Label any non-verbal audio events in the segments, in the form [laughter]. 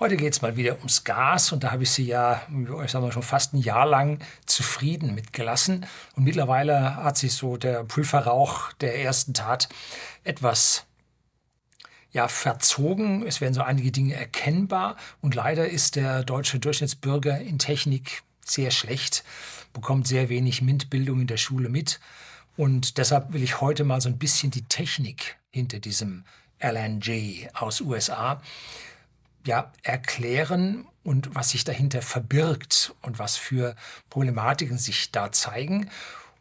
Heute geht es mal wieder ums Gas und da habe ich Sie ja, ich sag mal, schon fast ein Jahr lang zufrieden mitgelassen. Und mittlerweile hat sich so der Pulverrauch der ersten Tat etwas ja, verzogen. Es werden so einige Dinge erkennbar und leider ist der deutsche Durchschnittsbürger in Technik sehr schlecht, bekommt sehr wenig MINT-Bildung in der Schule mit. Und deshalb will ich heute mal so ein bisschen die Technik hinter diesem LNG aus USA ja, erklären und was sich dahinter verbirgt und was für Problematiken sich da zeigen.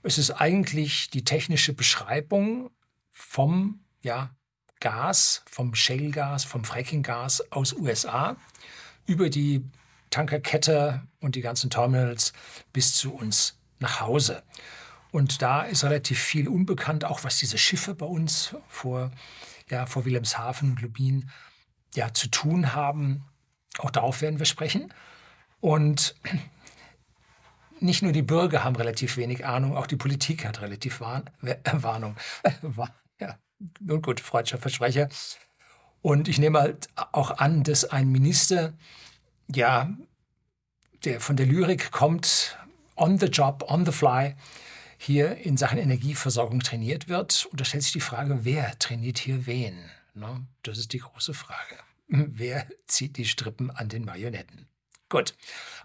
Es ist eigentlich die technische Beschreibung vom ja, Gas, vom Shale-Gas, vom Fracking-Gas aus USA über die Tankerkette und die ganzen Terminals bis zu uns nach Hause. Und da ist relativ viel unbekannt, auch was diese Schiffe bei uns vor, ja, vor Wilhelmshaven und Lubin ja, zu tun haben. Auch darauf werden wir sprechen. Und nicht nur die Bürger haben relativ wenig Ahnung, auch die Politik hat relativ Warn äh, Warnung. [laughs] ja, nun gut, freudscher Versprecher. Und ich nehme halt auch an, dass ein Minister, ja, der von der Lyrik kommt, on the job, on the fly, hier in Sachen Energieversorgung trainiert wird. Und da stellt sich die Frage, wer trainiert hier wen? Ne? Das ist die große Frage. Wer zieht die Strippen an den Marionetten? Gut,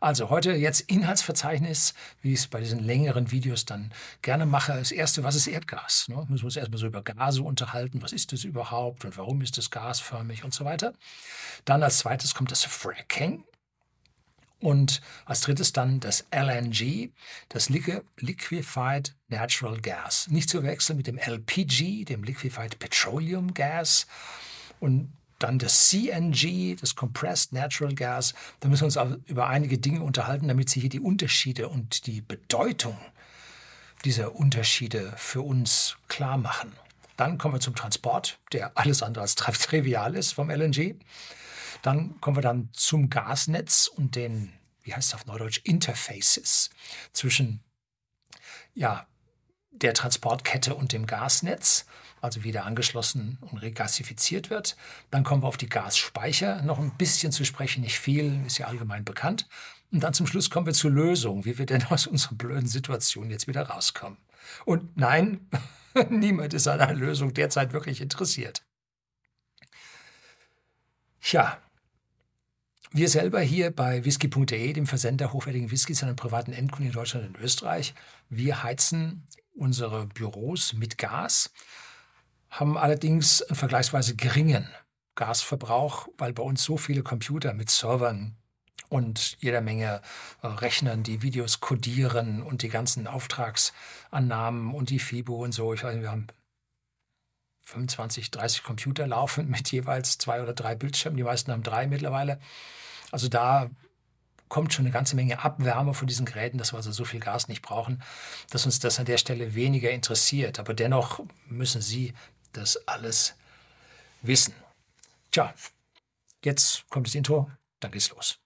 also heute jetzt Inhaltsverzeichnis, wie ich es bei diesen längeren Videos dann gerne mache. Das erste, was ist Erdgas? Ne? Müssen wir uns erstmal so über Gase unterhalten. Was ist das überhaupt und warum ist das gasförmig und so weiter. Dann als zweites kommt das Fracking. Und als drittes dann das LNG, das Liquefied Natural Gas. Nicht zu wechseln mit dem LPG, dem Liquefied Petroleum Gas. Und dann das CNG, das Compressed Natural Gas. Da müssen wir uns auch über einige Dinge unterhalten, damit Sie hier die Unterschiede und die Bedeutung dieser Unterschiede für uns klar machen. Dann kommen wir zum Transport, der alles andere als [laughs] trivial ist vom LNG. Dann kommen wir dann zum Gasnetz und den, wie heißt es auf Neudeutsch, Interfaces zwischen ja, der Transportkette und dem Gasnetz also wieder angeschlossen und regasifiziert wird. Dann kommen wir auf die Gasspeicher noch ein bisschen zu sprechen, nicht viel, ist ja allgemein bekannt. Und dann zum Schluss kommen wir zur Lösung, wie wir denn [laughs] aus unserer blöden Situation jetzt wieder rauskommen. Und nein, [laughs] niemand ist an einer Lösung derzeit wirklich interessiert. Tja, wir selber hier bei whisky.de, dem Versender hochwertigen Whiskys an den privaten Endkunden in Deutschland und Österreich, wir heizen unsere Büros mit Gas haben allerdings einen vergleichsweise geringen Gasverbrauch, weil bei uns so viele Computer mit Servern und jeder Menge äh, Rechnern, die Videos codieren und die ganzen Auftragsannahmen und die FIBO und so. Ich weiß nicht, wir haben 25, 30 Computer laufen mit jeweils zwei oder drei Bildschirmen. Die meisten haben drei mittlerweile. Also da kommt schon eine ganze Menge Abwärme von diesen Geräten, dass wir also so viel Gas nicht brauchen, dass uns das an der Stelle weniger interessiert. Aber dennoch müssen Sie das alles wissen. Tja, jetzt kommt das Intro, dann geht's los.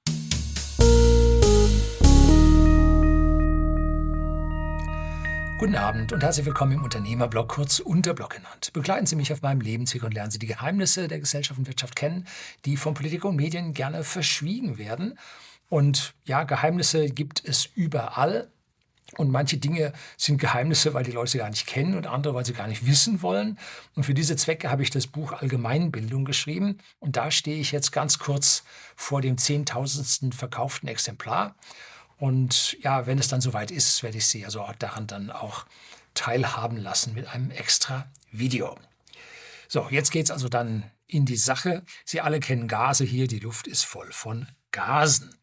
Guten Abend und herzlich willkommen im Unternehmerblog, kurz Unterblog genannt. Begleiten Sie mich auf meinem Lebensweg und lernen Sie die Geheimnisse der Gesellschaft und Wirtschaft kennen, die von Politik und Medien gerne verschwiegen werden. Und ja, Geheimnisse gibt es überall. Und manche Dinge sind Geheimnisse, weil die Leute sie gar nicht kennen und andere, weil sie gar nicht wissen wollen. Und für diese Zwecke habe ich das Buch Allgemeinbildung geschrieben. Und da stehe ich jetzt ganz kurz vor dem zehntausendsten verkauften Exemplar. Und ja, wenn es dann soweit ist, werde ich Sie also daran dann auch teilhaben lassen mit einem extra Video. So, jetzt geht es also dann in die Sache. Sie alle kennen Gase hier, die Luft ist voll von Gasen.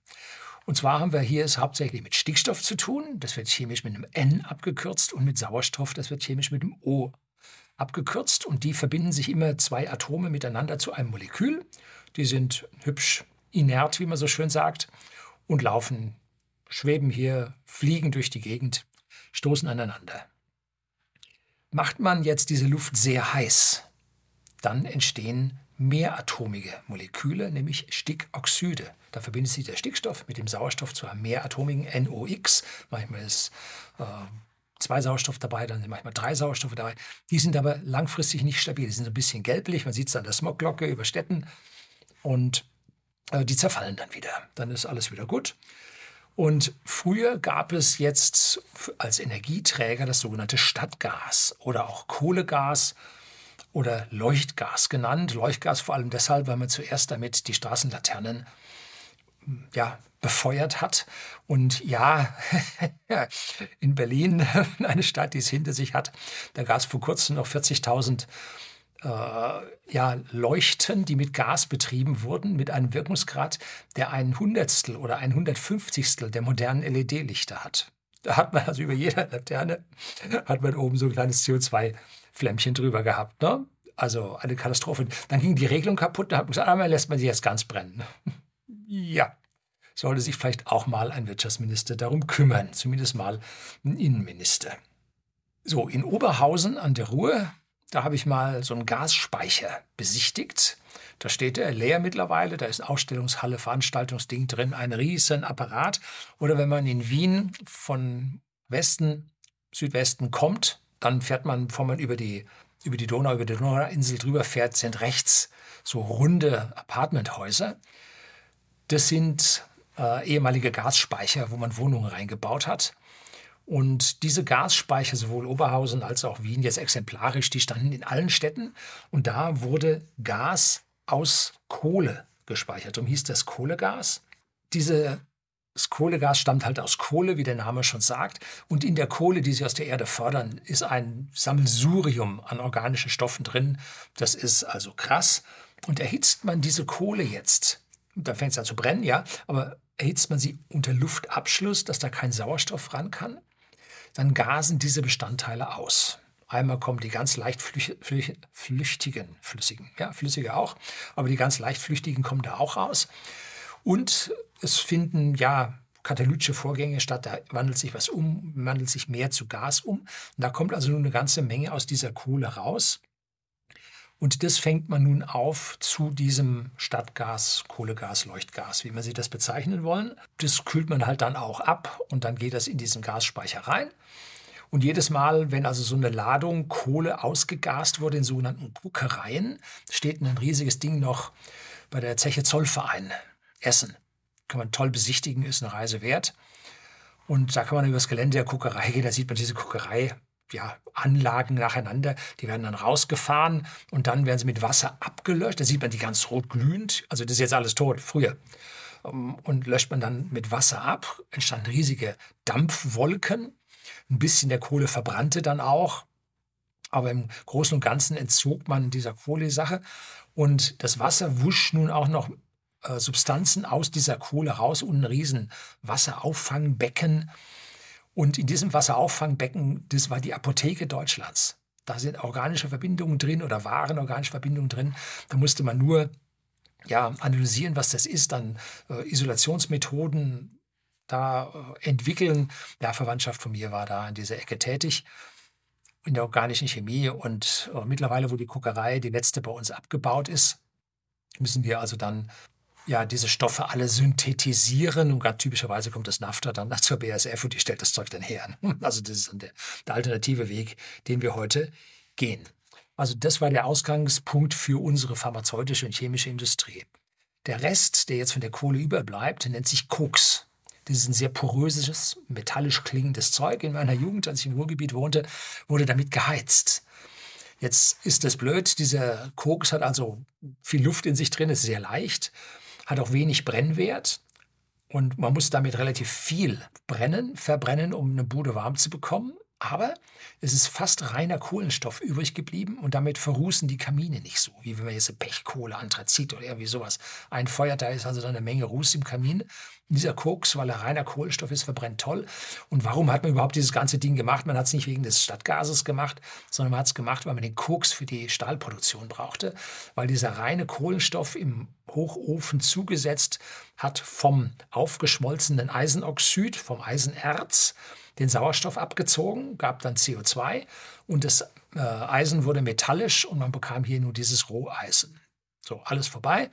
Und zwar haben wir hier es hauptsächlich mit Stickstoff zu tun, das wird chemisch mit einem N abgekürzt, und mit Sauerstoff, das wird chemisch mit einem O abgekürzt. Und die verbinden sich immer zwei Atome miteinander zu einem Molekül. Die sind hübsch inert, wie man so schön sagt, und laufen, schweben hier, fliegen durch die Gegend, stoßen aneinander. Macht man jetzt diese Luft sehr heiß, dann entstehen mehratomige Moleküle, nämlich Stickoxide. Da verbindet sich der Stickstoff mit dem Sauerstoff zu einem mehratomigen NOx. Manchmal ist äh, zwei Sauerstoff dabei, dann sind manchmal drei Sauerstoffe dabei. Die sind aber langfristig nicht stabil. Die sind so ein bisschen gelblich. Man sieht es an der Smogglocke über Städten. Und äh, die zerfallen dann wieder. Dann ist alles wieder gut. Und früher gab es jetzt als Energieträger das sogenannte Stadtgas oder auch Kohlegas oder Leuchtgas genannt. Leuchtgas vor allem deshalb, weil man zuerst damit die Straßenlaternen ja, befeuert hat. Und ja, [laughs] in Berlin, [laughs] eine Stadt, die es hinter sich hat, da gab es vor kurzem noch 40.000 äh, ja, Leuchten, die mit Gas betrieben wurden, mit einem Wirkungsgrad, der ein Hundertstel oder ein Hundertfünfzigstel der modernen LED-Lichter hat. Da hat man also über jeder Laterne hat man oben so ein kleines CO2-Flämmchen drüber gehabt. Ne? Also eine Katastrophe. Dann ging die Regelung kaputt, da hat man gesagt, einmal lässt man sie jetzt ganz brennen. [laughs] ja, sollte sich vielleicht auch mal ein Wirtschaftsminister darum kümmern, zumindest mal ein Innenminister. So, in Oberhausen an der Ruhr da habe ich mal so einen Gasspeicher besichtigt. Da steht er leer mittlerweile, da ist Ausstellungshalle, Veranstaltungsding drin, ein riesen Apparat. Oder wenn man in Wien von Westen, Südwesten kommt, dann fährt man, bevor man über die, über die Donau, über die Donauinsel drüber fährt, sind rechts so runde Apartmenthäuser. Das sind äh, ehemalige Gasspeicher, wo man Wohnungen reingebaut hat. Und diese Gasspeicher, sowohl Oberhausen als auch Wien, jetzt exemplarisch, die standen in allen Städten. Und da wurde Gas aus Kohle gespeichert. Darum hieß das Kohlegas. Dieses Kohlegas stammt halt aus Kohle, wie der Name schon sagt. Und in der Kohle, die sie aus der Erde fördern, ist ein Sammelsurium an organischen Stoffen drin. Das ist also krass. Und erhitzt man diese Kohle jetzt, dann fängt es an zu brennen, ja, aber erhitzt man sie unter Luftabschluss, dass da kein Sauerstoff ran kann, dann gasen diese Bestandteile aus. Einmal kommen die ganz leicht flüchtigen, flüssigen, ja, flüssige auch, aber die ganz leicht flüchtigen kommen da auch raus. Und es finden ja katalytische Vorgänge statt, da wandelt sich was um, wandelt sich mehr zu Gas um. Und da kommt also nun eine ganze Menge aus dieser Kohle raus. Und das fängt man nun auf zu diesem Stadtgas, Kohlegas, Leuchtgas, wie man sie das bezeichnen wollen. Das kühlt man halt dann auch ab und dann geht das in diesen Gasspeicher rein. Und jedes Mal, wenn also so eine Ladung Kohle ausgegast wurde in sogenannten Kuckereien, steht ein riesiges Ding noch bei der Zeche Zollverein Essen. Kann man toll besichtigen, ist eine Reise wert. Und da kann man übers Gelände der Kuckerei gehen, da sieht man diese Kuckerei ja, Anlagen nacheinander, die werden dann rausgefahren und dann werden sie mit Wasser abgelöscht. Da sieht man die ganz rot glühend. Also das ist jetzt alles tot, früher. Ähm, und löscht man dann mit Wasser ab, entstanden riesige Dampfwolken. Ein bisschen der Kohle verbrannte dann auch. Aber im Großen und Ganzen entzog man dieser Kohlesache. Und das Wasser wusch nun auch noch äh, Substanzen aus dieser Kohle raus und ein riesen Wasserauffangbecken und in diesem Wasserauffangbecken, das war die Apotheke Deutschlands. Da sind organische Verbindungen drin oder waren organische Verbindungen drin. Da musste man nur ja, analysieren, was das ist, dann äh, Isolationsmethoden da äh, entwickeln. Ja, Verwandtschaft von mir war da in dieser Ecke tätig in der organischen Chemie und äh, mittlerweile, wo die Kuckerei, die letzte bei uns abgebaut ist, müssen wir also dann ja, diese Stoffe alle synthetisieren und ganz typischerweise kommt das Nafta dann zur BASF und die stellt das Zeug dann her. [laughs] Also das ist dann der, der alternative Weg, den wir heute gehen. Also das war der Ausgangspunkt für unsere pharmazeutische und chemische Industrie. Der Rest, der jetzt von der Kohle überbleibt, nennt sich Koks. Das ist ein sehr poröses, metallisch klingendes Zeug. In meiner Jugend, als ich im Ruhrgebiet wohnte, wurde damit geheizt. Jetzt ist das blöd, dieser Koks hat also viel Luft in sich drin, ist sehr leicht hat auch wenig Brennwert und man muss damit relativ viel brennen, verbrennen, um eine Bude warm zu bekommen. Aber es ist fast reiner Kohlenstoff übrig geblieben und damit verrußen die Kamine nicht so, wie wenn man jetzt Pechkohle, Anthrazit oder irgendwie sowas einfeuert. Da ist also dann eine Menge Ruß im Kamin. Und dieser Koks, weil er reiner Kohlenstoff ist, verbrennt toll. Und warum hat man überhaupt dieses ganze Ding gemacht? Man hat es nicht wegen des Stadtgases gemacht, sondern man hat es gemacht, weil man den Koks für die Stahlproduktion brauchte. Weil dieser reine Kohlenstoff im Hochofen zugesetzt hat vom aufgeschmolzenen Eisenoxid, vom Eisenerz, den Sauerstoff abgezogen, gab dann CO2 und das äh, Eisen wurde metallisch und man bekam hier nur dieses Roheisen. So, alles vorbei.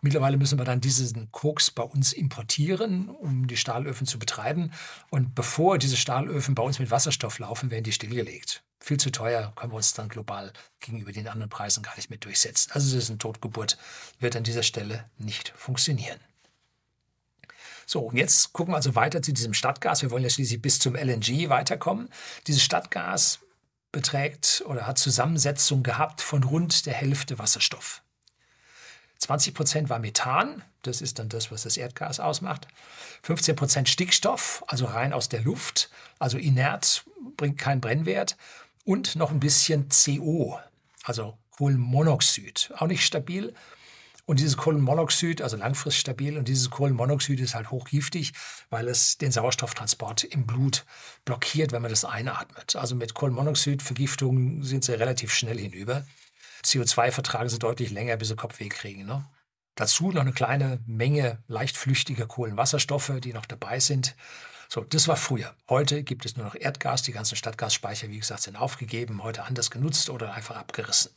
Mittlerweile müssen wir dann diesen Koks bei uns importieren, um die Stahlöfen zu betreiben. Und bevor diese Stahlöfen bei uns mit Wasserstoff laufen, werden die stillgelegt. viel zu teuer, können wir uns dann global gegenüber den anderen Preisen gar nicht mehr durchsetzen. Also das ist eine Totgeburt, wird an dieser Stelle nicht funktionieren. So, und jetzt gucken wir also weiter zu diesem Stadtgas. Wir wollen ja schließlich bis zum LNG weiterkommen. Dieses Stadtgas beträgt oder hat Zusammensetzung gehabt von rund der Hälfte Wasserstoff. 20 Prozent war Methan, das ist dann das, was das Erdgas ausmacht. 15 Prozent Stickstoff, also rein aus der Luft, also inert, bringt keinen Brennwert. Und noch ein bisschen CO, also Kohlenmonoxid, auch nicht stabil, und dieses Kohlenmonoxid, also langfristig stabil, und dieses Kohlenmonoxid ist halt hochgiftig, weil es den Sauerstofftransport im Blut blockiert, wenn man das einatmet. Also mit Kohlenmonoxidvergiftung sind sie relativ schnell hinüber. CO2 vertragen sie deutlich länger, bis sie Kopfweh kriegen. Ne? Dazu noch eine kleine Menge leicht flüchtiger Kohlenwasserstoffe, die noch dabei sind. So, das war früher. Heute gibt es nur noch Erdgas. Die ganzen Stadtgasspeicher, wie gesagt, sind aufgegeben, heute anders genutzt oder einfach abgerissen.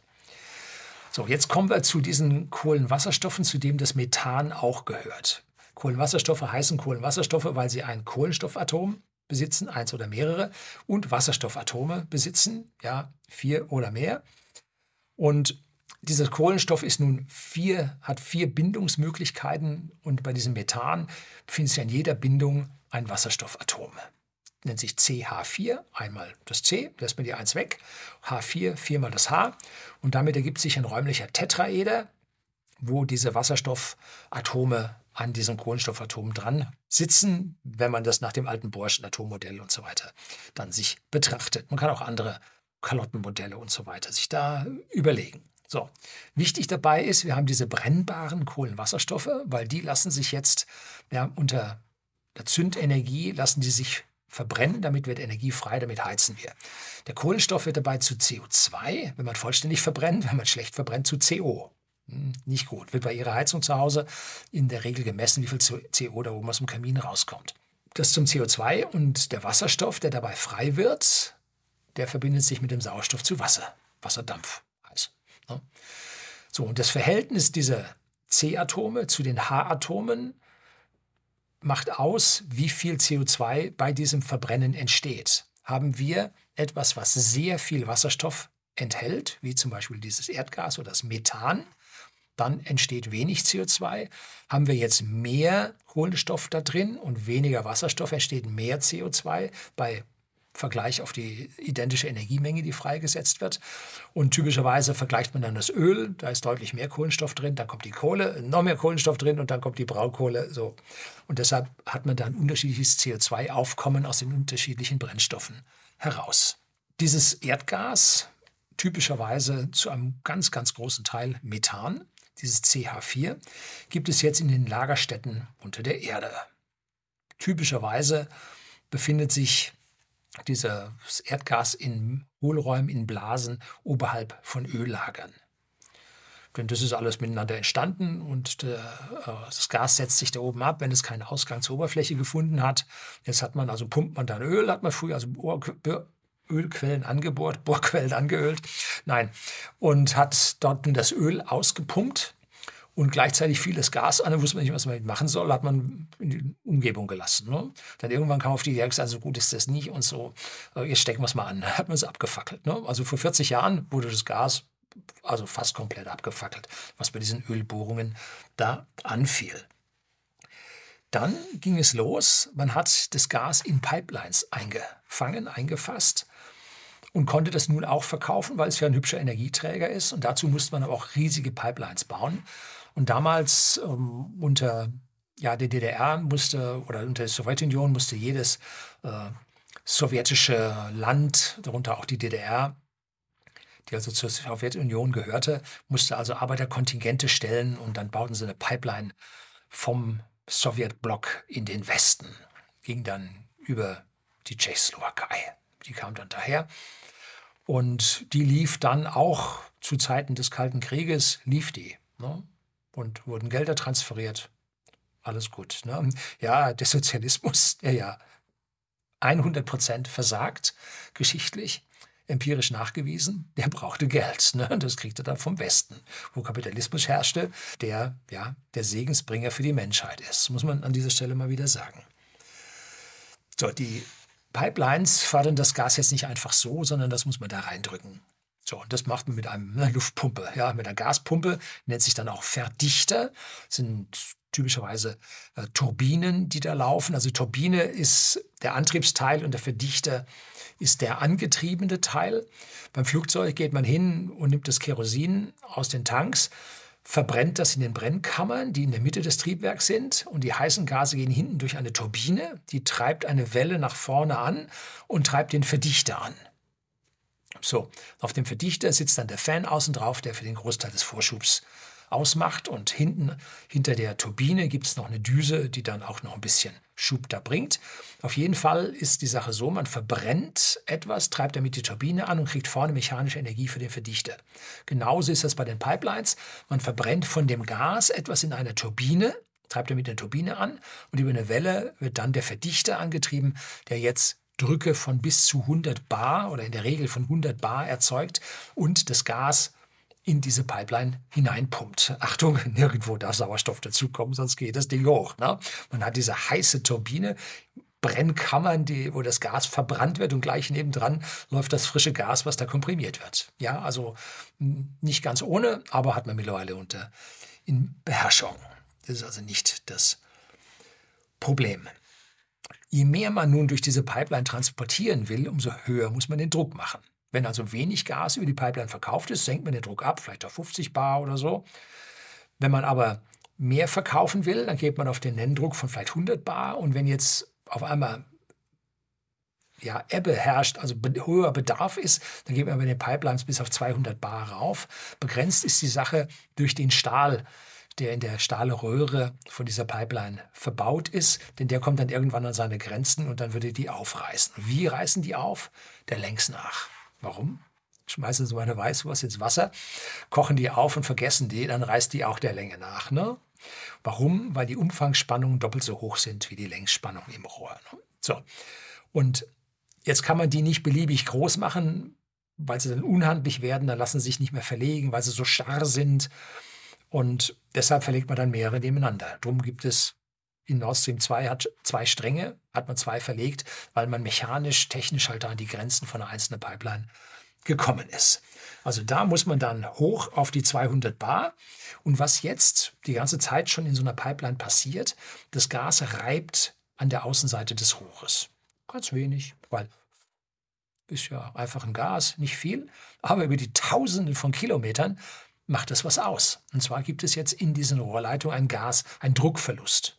So, jetzt kommen wir zu diesen Kohlenwasserstoffen, zu dem das Methan auch gehört. Kohlenwasserstoffe heißen Kohlenwasserstoffe, weil sie ein Kohlenstoffatom besitzen, eins oder mehrere, und Wasserstoffatome besitzen, ja, vier oder mehr. Und dieser Kohlenstoff ist nun vier, hat vier Bindungsmöglichkeiten und bei diesem Methan befindet sich an jeder Bindung ein Wasserstoffatom nennt sich CH4, einmal das C, lässt man die 1 weg, H4, viermal das H und damit ergibt sich ein räumlicher Tetraeder, wo diese Wasserstoffatome an diesen Kohlenstoffatomen dran sitzen, wenn man das nach dem alten Bohrschen Atommodell und so weiter dann sich betrachtet. Man kann auch andere Kalottenmodelle und so weiter sich da überlegen. So, wichtig dabei ist, wir haben diese brennbaren Kohlenwasserstoffe, weil die lassen sich jetzt ja, unter der Zündenergie lassen die sich verbrennen, damit wird Energie frei, damit heizen wir. Der Kohlenstoff wird dabei zu CO2, wenn man vollständig verbrennt, wenn man schlecht verbrennt, zu CO. Hm, nicht gut. Wird bei Ihrer Heizung zu Hause in der Regel gemessen, wie viel CO da oben aus dem Kamin rauskommt. Das zum CO2 und der Wasserstoff, der dabei frei wird, der verbindet sich mit dem Sauerstoff zu Wasser. Wasserdampf heiß. Ne? So, und das Verhältnis dieser C-Atome zu den H-Atomen macht aus, wie viel CO2 bei diesem Verbrennen entsteht. Haben wir etwas, was sehr viel Wasserstoff enthält, wie zum Beispiel dieses Erdgas oder das Methan, dann entsteht wenig CO2. Haben wir jetzt mehr Kohlenstoff da drin und weniger Wasserstoff, entsteht mehr CO2. Bei Vergleich auf die identische Energiemenge, die freigesetzt wird. Und typischerweise vergleicht man dann das Öl, da ist deutlich mehr Kohlenstoff drin, dann kommt die Kohle, noch mehr Kohlenstoff drin und dann kommt die Braunkohle. So. Und deshalb hat man dann unterschiedliches CO2-Aufkommen aus den unterschiedlichen Brennstoffen heraus. Dieses Erdgas, typischerweise zu einem ganz, ganz großen Teil Methan, dieses CH4, gibt es jetzt in den Lagerstätten unter der Erde. Typischerweise befindet sich dieses Erdgas in Hohlräumen, in Blasen oberhalb von Öllagern. Denn das ist alles miteinander entstanden und der, äh, das Gas setzt sich da oben ab, wenn es keinen Ausgang zur Oberfläche gefunden hat. Jetzt hat man also pumpt man dann Öl, hat man früher also Ölquellen angebohrt, [laughs] Bohrquellen angeölt. Nein, und hat dort das Öl ausgepumpt und gleichzeitig fiel das Gas an, da wusste man nicht, was man machen soll, hat man in die Umgebung gelassen. Ne? Dann irgendwann kam auf die Idee, gesagt, so gut ist das nicht und so, äh, jetzt stecken wir es mal an. [laughs] Hat man es abgefackelt. Ne? Also vor 40 Jahren wurde das Gas also fast komplett abgefackelt, was bei diesen Ölbohrungen da anfiel. Dann ging es los, man hat das Gas in Pipelines eingefangen, eingefasst und konnte das nun auch verkaufen, weil es ja ein hübscher Energieträger ist. Und dazu musste man aber auch riesige Pipelines bauen. Und damals ähm, unter ja, der DDR musste oder unter der Sowjetunion musste jedes äh, sowjetische Land, darunter auch die DDR, die also zur Sowjetunion gehörte, musste also Arbeiterkontingente stellen und dann bauten sie eine Pipeline vom Sowjetblock in den Westen. Ging dann über die Tschechoslowakei. Die kam dann daher. Und die lief dann auch zu Zeiten des Kalten Krieges, lief die. Ne? Und wurden Gelder transferiert. Alles gut. Ne? Ja, der Sozialismus, [laughs] der ja 100 Prozent versagt, geschichtlich, empirisch nachgewiesen, der brauchte Geld. Ne? Das kriegte er dann vom Westen, wo Kapitalismus herrschte, der ja der Segensbringer für die Menschheit ist. Muss man an dieser Stelle mal wieder sagen. So, die Pipelines fördern das Gas jetzt nicht einfach so, sondern das muss man da reindrücken. So, und das macht man mit einer Luftpumpe, ja, mit einer Gaspumpe, nennt sich dann auch Verdichter, sind typischerweise äh, Turbinen, die da laufen. Also Turbine ist der Antriebsteil und der Verdichter ist der angetriebene Teil. Beim Flugzeug geht man hin und nimmt das Kerosin aus den Tanks, verbrennt das in den Brennkammern, die in der Mitte des Triebwerks sind. Und die heißen Gase gehen hinten durch eine Turbine, die treibt eine Welle nach vorne an und treibt den Verdichter an. So, auf dem Verdichter sitzt dann der Fan außen drauf, der für den Großteil des Vorschubs ausmacht. Und hinten, hinter der Turbine gibt es noch eine Düse, die dann auch noch ein bisschen Schub da bringt. Auf jeden Fall ist die Sache so, man verbrennt etwas, treibt damit die Turbine an und kriegt vorne mechanische Energie für den Verdichter. Genauso ist das bei den Pipelines. Man verbrennt von dem Gas etwas in einer Turbine, treibt damit eine Turbine an und über eine Welle wird dann der Verdichter angetrieben, der jetzt Drücke von bis zu 100 Bar oder in der Regel von 100 Bar erzeugt und das Gas in diese Pipeline hineinpumpt. [laughs] Achtung, nirgendwo darf Sauerstoff dazukommen, sonst geht das Ding hoch. Ne? Man hat diese heiße Turbine, Brennkammern, die, wo das Gas verbrannt wird und gleich nebendran läuft das frische Gas, was da komprimiert wird. Ja, also nicht ganz ohne, aber hat man mittlerweile unter in Beherrschung. Das ist also nicht das Problem. Je mehr man nun durch diese Pipeline transportieren will, umso höher muss man den Druck machen. Wenn also wenig Gas über die Pipeline verkauft ist, senkt man den Druck ab, vielleicht auf 50 Bar oder so. Wenn man aber mehr verkaufen will, dann geht man auf den Nenndruck von vielleicht 100 Bar. Und wenn jetzt auf einmal ja, Ebbe herrscht, also höherer Bedarf ist, dann geht man bei den Pipelines bis auf 200 Bar rauf. Begrenzt ist die Sache durch den Stahl, der in der Stahlröhre von dieser Pipeline verbaut ist, denn der kommt dann irgendwann an seine Grenzen und dann würde die aufreißen. Wie reißen die auf? Der Längs nach. Warum? Schmeißen sie meine Weißwurst ins Wasser, kochen die auf und vergessen die, dann reißt die auch der Länge nach. Ne? Warum? Weil die Umfangsspannungen doppelt so hoch sind wie die Längsspannung im Rohr. Ne? So. Und jetzt kann man die nicht beliebig groß machen, weil sie dann unhandlich werden, dann lassen sie sich nicht mehr verlegen, weil sie so starr sind. Und deshalb verlegt man dann mehrere nebeneinander. Drum gibt es in Nord Stream 2 hat zwei Stränge, hat man zwei verlegt, weil man mechanisch, technisch halt an die Grenzen von einer einzelnen Pipeline gekommen ist. Also da muss man dann hoch auf die 200 Bar. Und was jetzt die ganze Zeit schon in so einer Pipeline passiert, das Gas reibt an der Außenseite des Rohres. Ganz wenig, weil ist ja einfach ein Gas, nicht viel, aber über die Tausende von Kilometern macht es was aus. Und zwar gibt es jetzt in diesen Rohrleitungen ein Gas, ein Druckverlust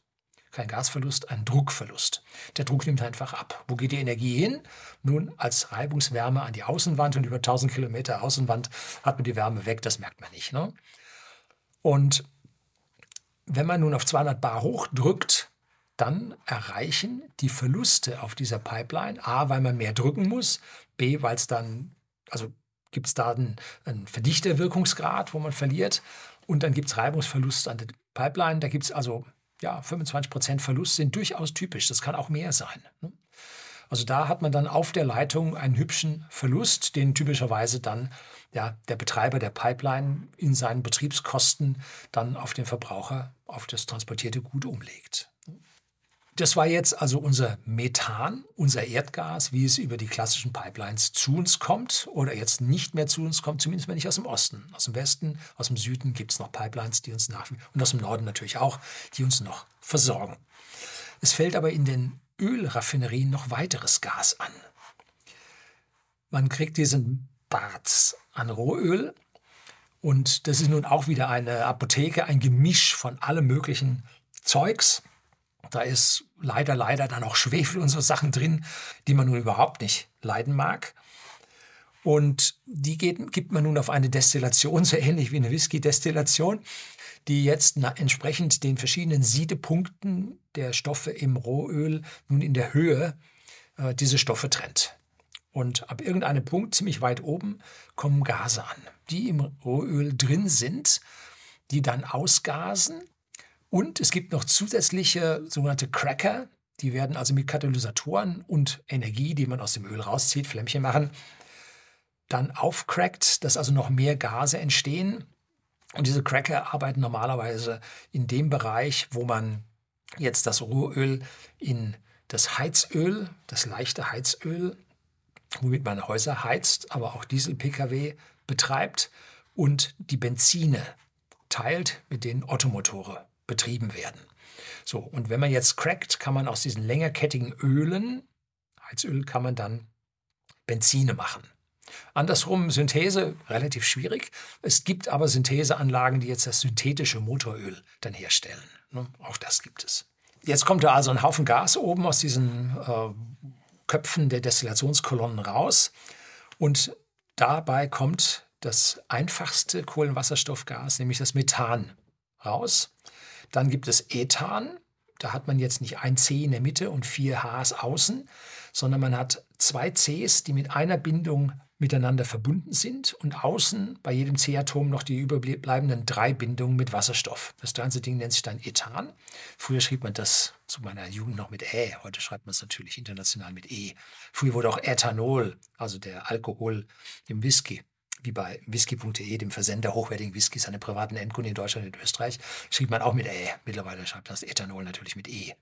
kein Gasverlust, ein Druckverlust. Der Druck nimmt einfach ab. Wo geht die Energie hin? Nun, als Reibungswärme an die Außenwand und über 1000 Kilometer Außenwand hat man die Wärme weg, das merkt man nicht. Ne? Und wenn man nun auf 200 Bar hochdrückt, dann erreichen die Verluste auf dieser Pipeline, a, weil man mehr drücken muss, b, weil es dann, also gibt es da einen, einen Verdichterwirkungsgrad, wo man verliert, und dann gibt es Reibungsverlust an der Pipeline, da gibt es also ja, 25 Prozent Verlust sind durchaus typisch. Das kann auch mehr sein. Ne? Also da hat man dann auf der Leitung einen hübschen Verlust, den typischerweise dann ja, der Betreiber der Pipeline in seinen Betriebskosten dann auf den Verbraucher, auf das transportierte Gut umlegt. Das war jetzt also unser Methan, unser Erdgas, wie es über die klassischen Pipelines zu uns kommt oder jetzt nicht mehr zu uns kommt, zumindest mal nicht aus dem Osten. Aus dem Westen, aus dem Süden gibt es noch Pipelines, die uns nach und aus dem Norden natürlich auch, die uns noch versorgen. Es fällt aber in den Ölraffinerien noch weiteres Gas an. Man kriegt diesen Barz an Rohöl und das ist nun auch wieder eine Apotheke, ein Gemisch von allem möglichen Zeugs. Da ist leider, leider dann auch Schwefel und so Sachen drin, die man nun überhaupt nicht leiden mag. Und die geht, gibt man nun auf eine Destillation, so ähnlich wie eine Whisky-Destillation, die jetzt entsprechend den verschiedenen Siedepunkten der Stoffe im Rohöl nun in der Höhe äh, diese Stoffe trennt. Und ab irgendeinem Punkt, ziemlich weit oben, kommen Gase an, die im Rohöl drin sind, die dann ausgasen und es gibt noch zusätzliche sogenannte Cracker. Die werden also mit Katalysatoren und Energie, die man aus dem Öl rauszieht, Flämmchen machen, dann aufcrackt, dass also noch mehr Gase entstehen. Und diese Cracker arbeiten normalerweise in dem Bereich, wo man jetzt das Rohöl in das Heizöl, das leichte Heizöl, womit man Häuser heizt, aber auch Diesel-Pkw betreibt und die Benzine teilt, mit denen Ottomotore betrieben werden. So, und wenn man jetzt crackt, kann man aus diesen längerkettigen Ölen, Heizöl, kann man dann Benzine machen. Andersrum Synthese relativ schwierig. Es gibt aber Syntheseanlagen, die jetzt das synthetische Motoröl dann herstellen. Ne? Auch das gibt es. Jetzt kommt da also ein Haufen Gas oben aus diesen äh, Köpfen der Destillationskolonnen raus und dabei kommt das einfachste Kohlenwasserstoffgas, nämlich das Methan, raus. Dann gibt es Ethan. Da hat man jetzt nicht ein C in der Mitte und vier Hs außen, sondern man hat zwei Cs, die mit einer Bindung miteinander verbunden sind und außen bei jedem C-Atom noch die überbleibenden drei Bindungen mit Wasserstoff. Das ganze Ding nennt sich dann Ethan. Früher schrieb man das zu meiner Jugend noch mit Ä, heute schreibt man es natürlich international mit E. Früher wurde auch Ethanol, also der Alkohol im Whisky, wie bei whisky.de, dem Versender hochwertigen Whiskys an privaten Endkunden in Deutschland und Österreich, schrieb man auch mit Ä. Mittlerweile schreibt man das Ethanol natürlich mit E.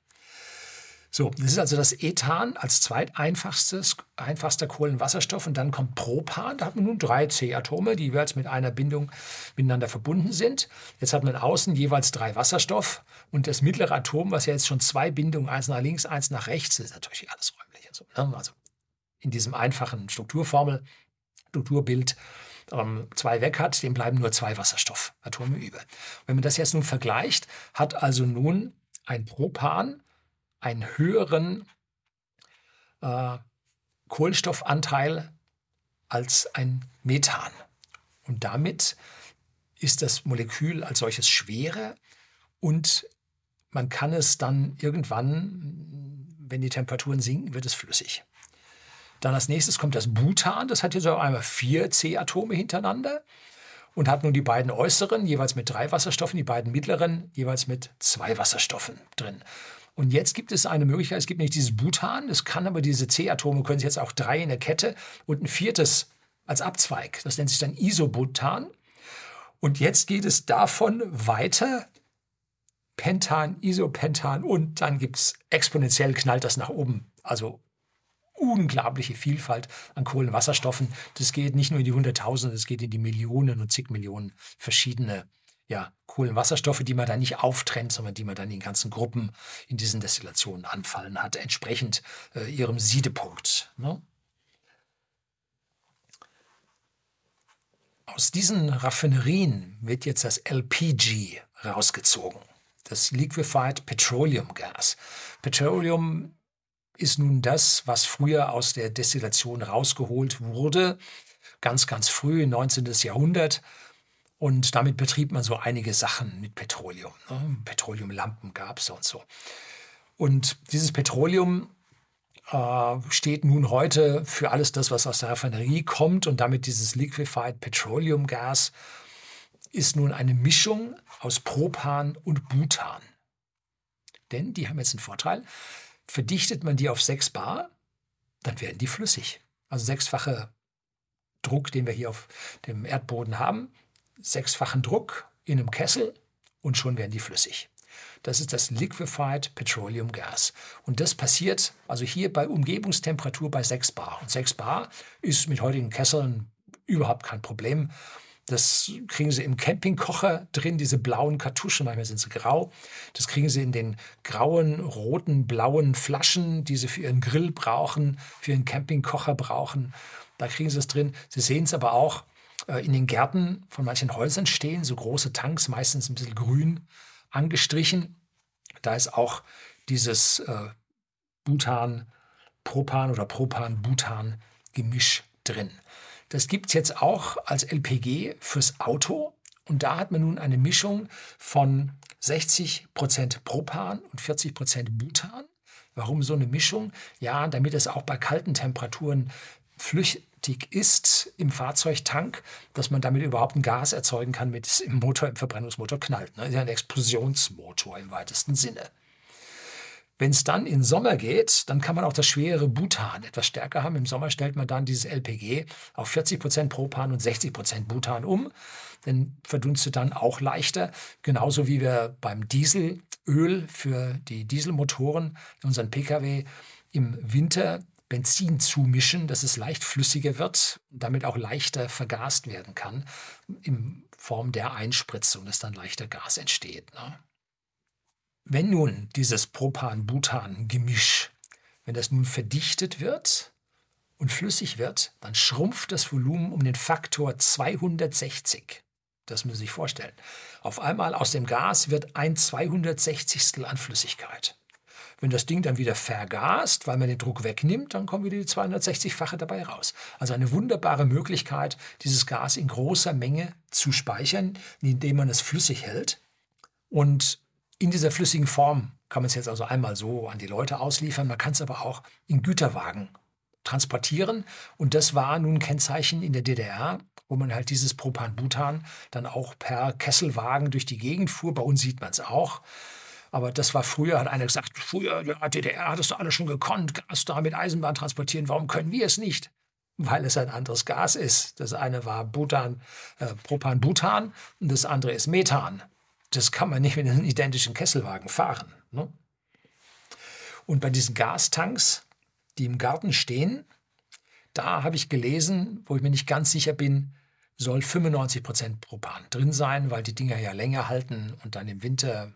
So, das ist also das Ethan als zweiteinfachstes, einfachster Kohlenwasserstoff und dann kommt Propan. Da hat man nun drei C-Atome, die jeweils mit einer Bindung miteinander verbunden sind. Jetzt hat man außen jeweils drei Wasserstoff und das mittlere Atom, was ja jetzt schon zwei Bindungen, eins nach links, eins nach rechts, ist natürlich alles räumlich. Also, ne? also in diesem einfachen Strukturformel, Strukturbild, ähm, zwei weg hat, dem bleiben nur zwei Wasserstoffatome über. Wenn man das jetzt nun vergleicht, hat also nun ein Propan einen höheren äh, Kohlenstoffanteil als ein Methan. Und damit ist das Molekül als solches schwerer und man kann es dann irgendwann, wenn die Temperaturen sinken, wird es flüssig. Dann als nächstes kommt das Butan, das hat jetzt auf einmal vier C-Atome hintereinander und hat nun die beiden äußeren jeweils mit drei Wasserstoffen, die beiden mittleren jeweils mit zwei Wasserstoffen drin. Und jetzt gibt es eine Möglichkeit, es gibt nicht dieses Butan, es kann aber diese C-Atome, können sich jetzt auch drei in der Kette und ein viertes als Abzweig. Das nennt sich dann Isobutan. Und jetzt geht es davon weiter, Pentan, Isopentan und dann gibt es exponentiell knallt das nach oben. Also unglaubliche Vielfalt an Kohlenwasserstoffen. Das geht nicht nur in die Hunderttausende, es geht in die Millionen und zig Millionen verschiedene ja, Kohlenwasserstoffe, die man dann nicht auftrennt, sondern die man dann in ganzen Gruppen in diesen Destillationen anfallen hat, entsprechend äh, ihrem Siedepunkt. Ne? Aus diesen Raffinerien wird jetzt das LPG rausgezogen, das Liquefied Petroleum Gas. Petroleum ist nun das, was früher aus der Destillation rausgeholt wurde, ganz, ganz früh, 19. Jahrhundert und damit betrieb man so einige Sachen mit Petroleum. Ne? Petroleumlampen gab es und so. Und dieses Petroleum äh, steht nun heute für alles das, was aus der Raffinerie kommt. Und damit dieses Liquefied Petroleum Gas ist nun eine Mischung aus Propan und Butan. Denn die haben jetzt einen Vorteil. Verdichtet man die auf 6 Bar, dann werden die flüssig. Also sechsfache Druck, den wir hier auf dem Erdboden haben, sechsfachen Druck in einem Kessel und schon werden die flüssig. Das ist das Liquefied Petroleum Gas. Und das passiert also hier bei Umgebungstemperatur bei 6 Bar. Und 6 Bar ist mit heutigen Kesseln überhaupt kein Problem. Das kriegen Sie im Campingkocher drin, diese blauen Kartuschen, manchmal sind sie grau. Das kriegen Sie in den grauen, roten, blauen Flaschen, die Sie für Ihren Grill brauchen, für Ihren Campingkocher brauchen. Da kriegen Sie es drin. Sie sehen es aber auch äh, in den Gärten von manchen Häusern stehen, so große Tanks, meistens ein bisschen grün angestrichen. Da ist auch dieses äh, Butan, Propan oder Propan-Butan-Gemisch drin. Das gibt es jetzt auch als LPG fürs Auto. Und da hat man nun eine Mischung von 60% Propan und 40% Butan. Warum so eine Mischung? Ja, damit es auch bei kalten Temperaturen flüchtig ist im Fahrzeugtank, dass man damit überhaupt ein Gas erzeugen kann, mit es im Motor, im Verbrennungsmotor knallt. Ne? Ist ja ein Explosionsmotor im weitesten Sinne. Wenn es dann in Sommer geht, dann kann man auch das schwere Butan etwas stärker haben. Im Sommer stellt man dann dieses LPG auf 40% Propan und 60% Butan um. Dann verdunstet dann auch leichter. Genauso wie wir beim Dieselöl Öl für die Dieselmotoren in unseren Pkw im Winter Benzin zumischen, dass es leicht flüssiger wird und damit auch leichter vergast werden kann in Form der Einspritzung, dass dann leichter Gas entsteht. Ne? Wenn nun dieses Propan-Butan-Gemisch, wenn das nun verdichtet wird und flüssig wird, dann schrumpft das Volumen um den Faktor 260. Das müssen Sie sich vorstellen. Auf einmal aus dem Gas wird ein 260. an Flüssigkeit. Wenn das Ding dann wieder vergast, weil man den Druck wegnimmt, dann kommen wieder die 260-fache dabei raus. Also eine wunderbare Möglichkeit, dieses Gas in großer Menge zu speichern, indem man es flüssig hält. Und in dieser flüssigen Form kann man es jetzt also einmal so an die Leute ausliefern, man kann es aber auch in Güterwagen transportieren. Und das war nun Kennzeichen in der DDR, wo man halt dieses Propan-Butan dann auch per Kesselwagen durch die Gegend fuhr. Bei uns sieht man es auch. Aber das war früher, hat einer gesagt, früher, ja, DDR hat es alles schon gekonnt, Gas da mit Eisenbahn transportieren, warum können wir es nicht? Weil es ein anderes Gas ist. Das eine war Butan, äh, Propan-Butan und das andere ist Methan. Das kann man nicht mit einem identischen Kesselwagen fahren. Ne? Und bei diesen Gastanks, die im Garten stehen, da habe ich gelesen, wo ich mir nicht ganz sicher bin, soll 95% Propan drin sein, weil die Dinger ja länger halten und dann im Winter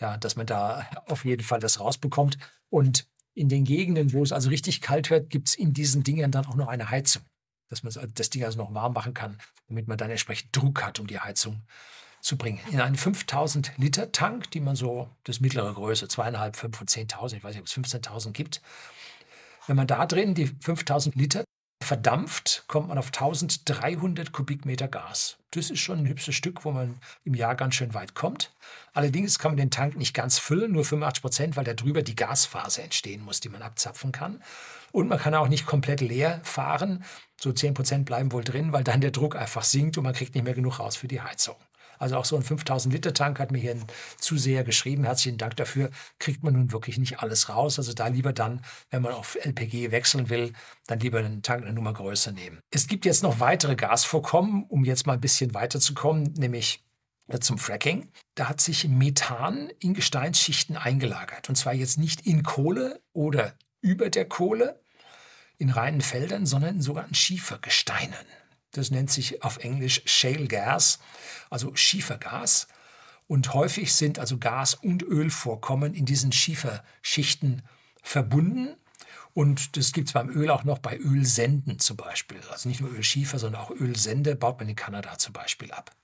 ja, dass man da auf jeden Fall das rausbekommt. Und in den Gegenden, wo es also richtig kalt wird, gibt es in diesen Dingern dann auch noch eine Heizung, dass man das Ding also noch warm machen kann, damit man dann entsprechend Druck hat, um die Heizung zu bringen. In einen 5000 Liter Tank, die man so, das mittlere Größe, zweieinhalb, fünf und 10.000, ich weiß nicht, ob es 15.000 gibt. Wenn man da drin die 5000 Liter verdampft, kommt man auf 1300 Kubikmeter Gas. Das ist schon ein hübsches Stück, wo man im Jahr ganz schön weit kommt. Allerdings kann man den Tank nicht ganz füllen, nur 85 Prozent, weil da drüber die Gasphase entstehen muss, die man abzapfen kann. Und man kann auch nicht komplett leer fahren. So 10 Prozent bleiben wohl drin, weil dann der Druck einfach sinkt und man kriegt nicht mehr genug raus für die Heizung. Also auch so ein 5000 Liter Tank hat mir hier ein Zuseher geschrieben. Herzlichen Dank dafür. Kriegt man nun wirklich nicht alles raus. Also da lieber dann, wenn man auf LPG wechseln will, dann lieber einen Tank eine Nummer größer nehmen. Es gibt jetzt noch weitere Gasvorkommen, um jetzt mal ein bisschen weiterzukommen, nämlich zum Fracking. Da hat sich Methan in Gesteinsschichten eingelagert. Und zwar jetzt nicht in Kohle oder über der Kohle in reinen Feldern, sondern in sogenannten Schiefergesteinen. Das nennt sich auf Englisch Shale Gas, also Schiefergas. Und häufig sind also Gas- und Ölvorkommen in diesen Schieferschichten verbunden. Und das gibt es beim Öl auch noch bei Ölsenden zum Beispiel. Also nicht nur Ölschiefer, sondern auch Ölsende baut man in Kanada zum Beispiel ab.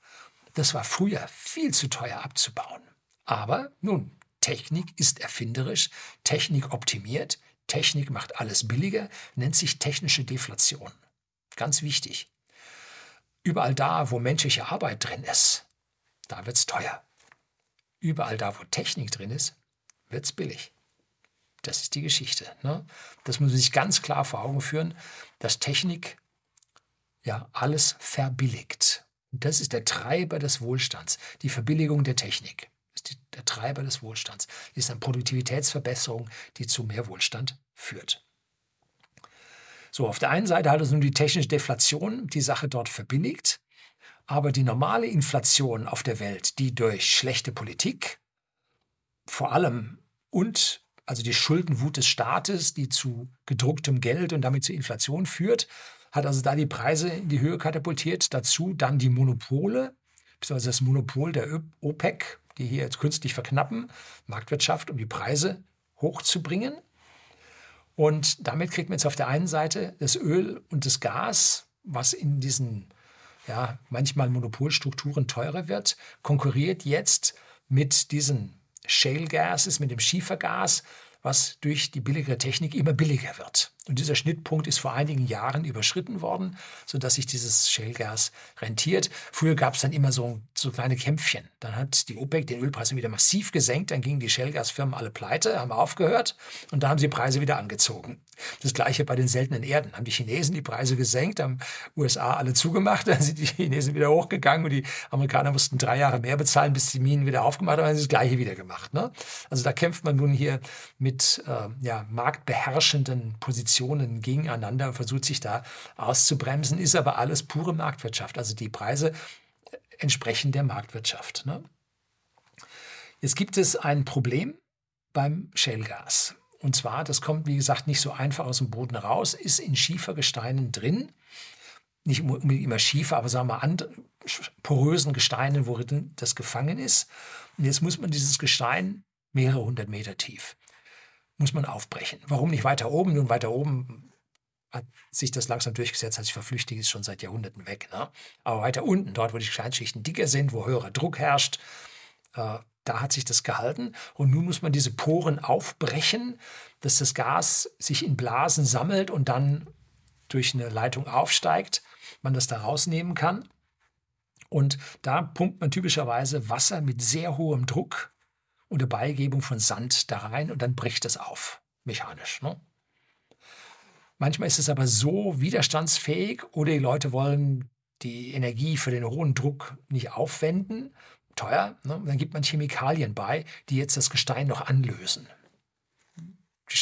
Das war früher viel zu teuer abzubauen. Aber nun, Technik ist erfinderisch, Technik optimiert, Technik macht alles billiger, nennt sich technische Deflation. Ganz wichtig. Überall da, wo menschliche Arbeit drin ist, da wird es teuer. Überall da, wo Technik drin ist, wird es billig. Das ist die Geschichte. Ne? Das muss man sich ganz klar vor Augen führen, dass Technik ja alles verbilligt. Das ist der Treiber des Wohlstands, die Verbilligung der Technik. Ist der Treiber des Wohlstands. Ist eine Produktivitätsverbesserung, die zu mehr Wohlstand führt. So, auf der einen Seite hat es nun die technische Deflation die Sache dort verbilligt, aber die normale Inflation auf der Welt, die durch schlechte Politik vor allem und also die Schuldenwut des Staates, die zu gedrucktem Geld und damit zur Inflation führt, hat also da die Preise in die Höhe katapultiert. Dazu dann die Monopole, beziehungsweise das Monopol der OPEC, die hier jetzt künstlich verknappen, Marktwirtschaft, um die Preise hochzubringen. Und damit kriegt man jetzt auf der einen Seite das Öl und das Gas, was in diesen ja, manchmal Monopolstrukturen teurer wird, konkurriert jetzt mit diesen Shale Gases, mit dem Schiefergas, was durch die billigere Technik immer billiger wird. Und dieser Schnittpunkt ist vor einigen Jahren überschritten worden, sodass sich dieses Shale-Gas rentiert. Früher gab es dann immer so, so kleine Kämpfchen. Dann hat die OPEC den Ölpreis wieder massiv gesenkt, dann gingen die Shale-Gas-Firmen alle pleite, haben aufgehört und da haben sie Preise wieder angezogen. Das gleiche bei den seltenen Erden. Haben die Chinesen die Preise gesenkt, haben USA alle zugemacht, [laughs] dann sind die Chinesen wieder hochgegangen und die Amerikaner mussten drei Jahre mehr bezahlen, bis die Minen wieder aufgemacht haben, dann haben sie das gleiche wieder gemacht. Ne? Also da kämpft man nun hier mit äh, ja, marktbeherrschenden Positionen gegeneinander und versucht sich da auszubremsen, ist aber alles pure Marktwirtschaft. Also die Preise entsprechen der Marktwirtschaft. Ne? Jetzt gibt es ein Problem beim Shellgas. Und zwar, das kommt, wie gesagt, nicht so einfach aus dem Boden raus, ist in Schiefergesteinen drin. Nicht immer Schiefer, aber sagen wir mal, porösen Gesteinen, worin das gefangen ist. Und jetzt muss man dieses Gestein mehrere hundert Meter tief, muss man aufbrechen. Warum nicht weiter oben? Nun, weiter oben hat sich das langsam durchgesetzt, hat sich verflüchtigt, ist schon seit Jahrhunderten weg. Ne? Aber weiter unten, dort, wo die Gesteinsschichten dicker sind, wo höherer Druck herrscht, äh, da hat sich das gehalten. Und nun muss man diese Poren aufbrechen, dass das Gas sich in Blasen sammelt und dann durch eine Leitung aufsteigt, man das da rausnehmen kann. Und da pumpt man typischerweise Wasser mit sehr hohem Druck unter Beigebung von Sand da rein und dann bricht es auf, mechanisch. Ne? Manchmal ist es aber so widerstandsfähig oder die Leute wollen die Energie für den hohen Druck nicht aufwenden teuer. Ne? Dann gibt man Chemikalien bei, die jetzt das Gestein noch anlösen.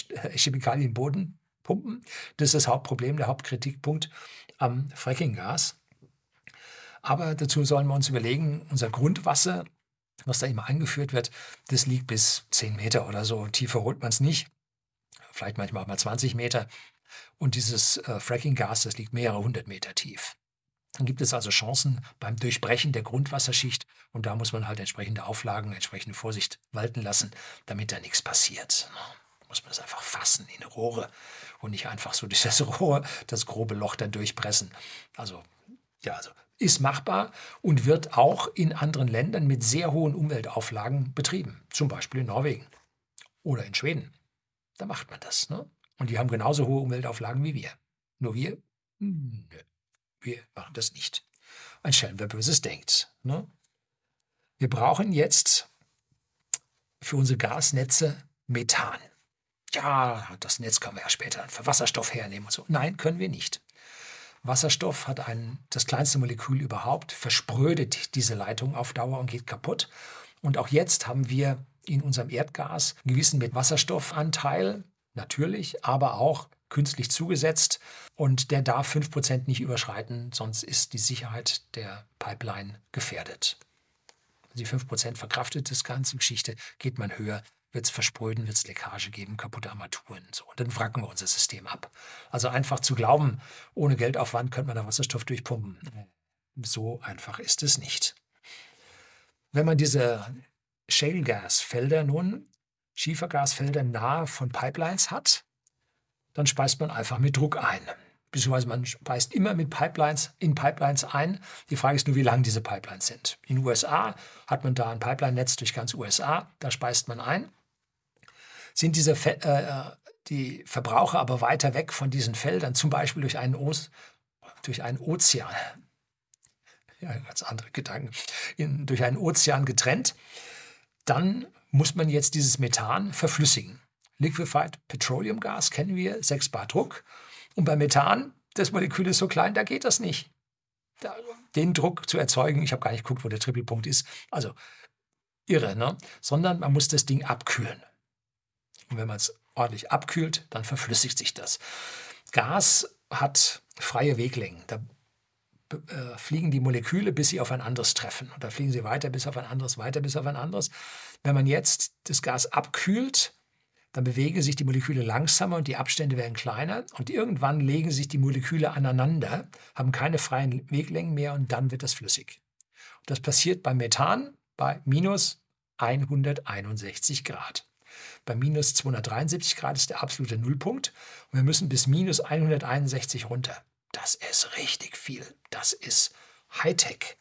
Äh, Chemikalien Boden pumpen, das ist das Hauptproblem, der Hauptkritikpunkt am Frackinggas. Aber dazu sollen wir uns überlegen, unser Grundwasser, was da immer angeführt wird, das liegt bis 10 Meter oder so. Tiefer holt man es nicht. Vielleicht manchmal auch mal 20 Meter. Und dieses äh, Frackinggas, das liegt mehrere hundert Meter tief. Dann gibt es also Chancen beim Durchbrechen der Grundwasserschicht und da muss man halt entsprechende Auflagen, entsprechende Vorsicht walten lassen, damit da nichts passiert. Muss man das einfach fassen in Rohre und nicht einfach so [laughs] durch das Rohr das grobe Loch dann durchpressen. Also ja, also ist machbar und wird auch in anderen Ländern mit sehr hohen Umweltauflagen betrieben, zum Beispiel in Norwegen oder in Schweden. Da macht man das. Ne? Und die haben genauso hohe Umweltauflagen wie wir. Nur wir, nö. Wir machen das nicht. Ein Schelm, wer Böses denkt. Ne? Wir brauchen jetzt für unsere Gasnetze Methan. Ja, das Netz können wir ja später für Wasserstoff hernehmen und so. Nein, können wir nicht. Wasserstoff hat ein, das kleinste Molekül überhaupt, versprödet diese Leitung auf Dauer und geht kaputt. Und auch jetzt haben wir in unserem Erdgas einen gewissen Wasserstoffanteil, natürlich, aber auch künstlich zugesetzt und der darf 5% nicht überschreiten, sonst ist die Sicherheit der Pipeline gefährdet. Wenn sie 5% verkraftet, das ganze Geschichte, geht man höher, wird es verspröden, wird es Leckage geben, kaputte Armaturen und so. Und dann wracken wir unser System ab. Also einfach zu glauben, ohne Geldaufwand könnte man da Wasserstoff durchpumpen. So einfach ist es nicht. Wenn man diese Shale-Gas-Felder nun, Schiefergasfelder nahe von Pipelines hat, dann speist man einfach mit Druck ein. Beziehungsweise man speist immer mit Pipelines in Pipelines ein. Die Frage ist nur, wie lang diese Pipelines sind. In den USA hat man da ein Pipeline-Netz durch ganz USA, da speist man ein. Sind diese Fe äh, die Verbraucher aber weiter weg von diesen Feldern, zum Beispiel durch einen, o durch einen Ozean, ja, ganz andere Gedanken, in, durch einen Ozean getrennt, dann muss man jetzt dieses Methan verflüssigen. Liquefied Petroleum Gas kennen wir, 6 Bar Druck. Und bei Methan, das Molekül ist so klein, da geht das nicht. Da, den Druck zu erzeugen, ich habe gar nicht geguckt, wo der Trippelpunkt ist, also irre, ne? sondern man muss das Ding abkühlen. Und wenn man es ordentlich abkühlt, dann verflüssigt sich das. Gas hat freie Weglängen. Da äh, fliegen die Moleküle, bis sie auf ein anderes treffen. Und da fliegen sie weiter bis auf ein anderes, weiter bis auf ein anderes. Wenn man jetzt das Gas abkühlt, dann bewegen sich die Moleküle langsamer und die Abstände werden kleiner und irgendwann legen sich die Moleküle aneinander, haben keine freien Weglängen mehr und dann wird das flüssig. Und das passiert beim Methan bei minus 161 Grad. Bei minus 273 Grad ist der absolute Nullpunkt und wir müssen bis minus 161 runter. Das ist richtig viel. Das ist Hightech.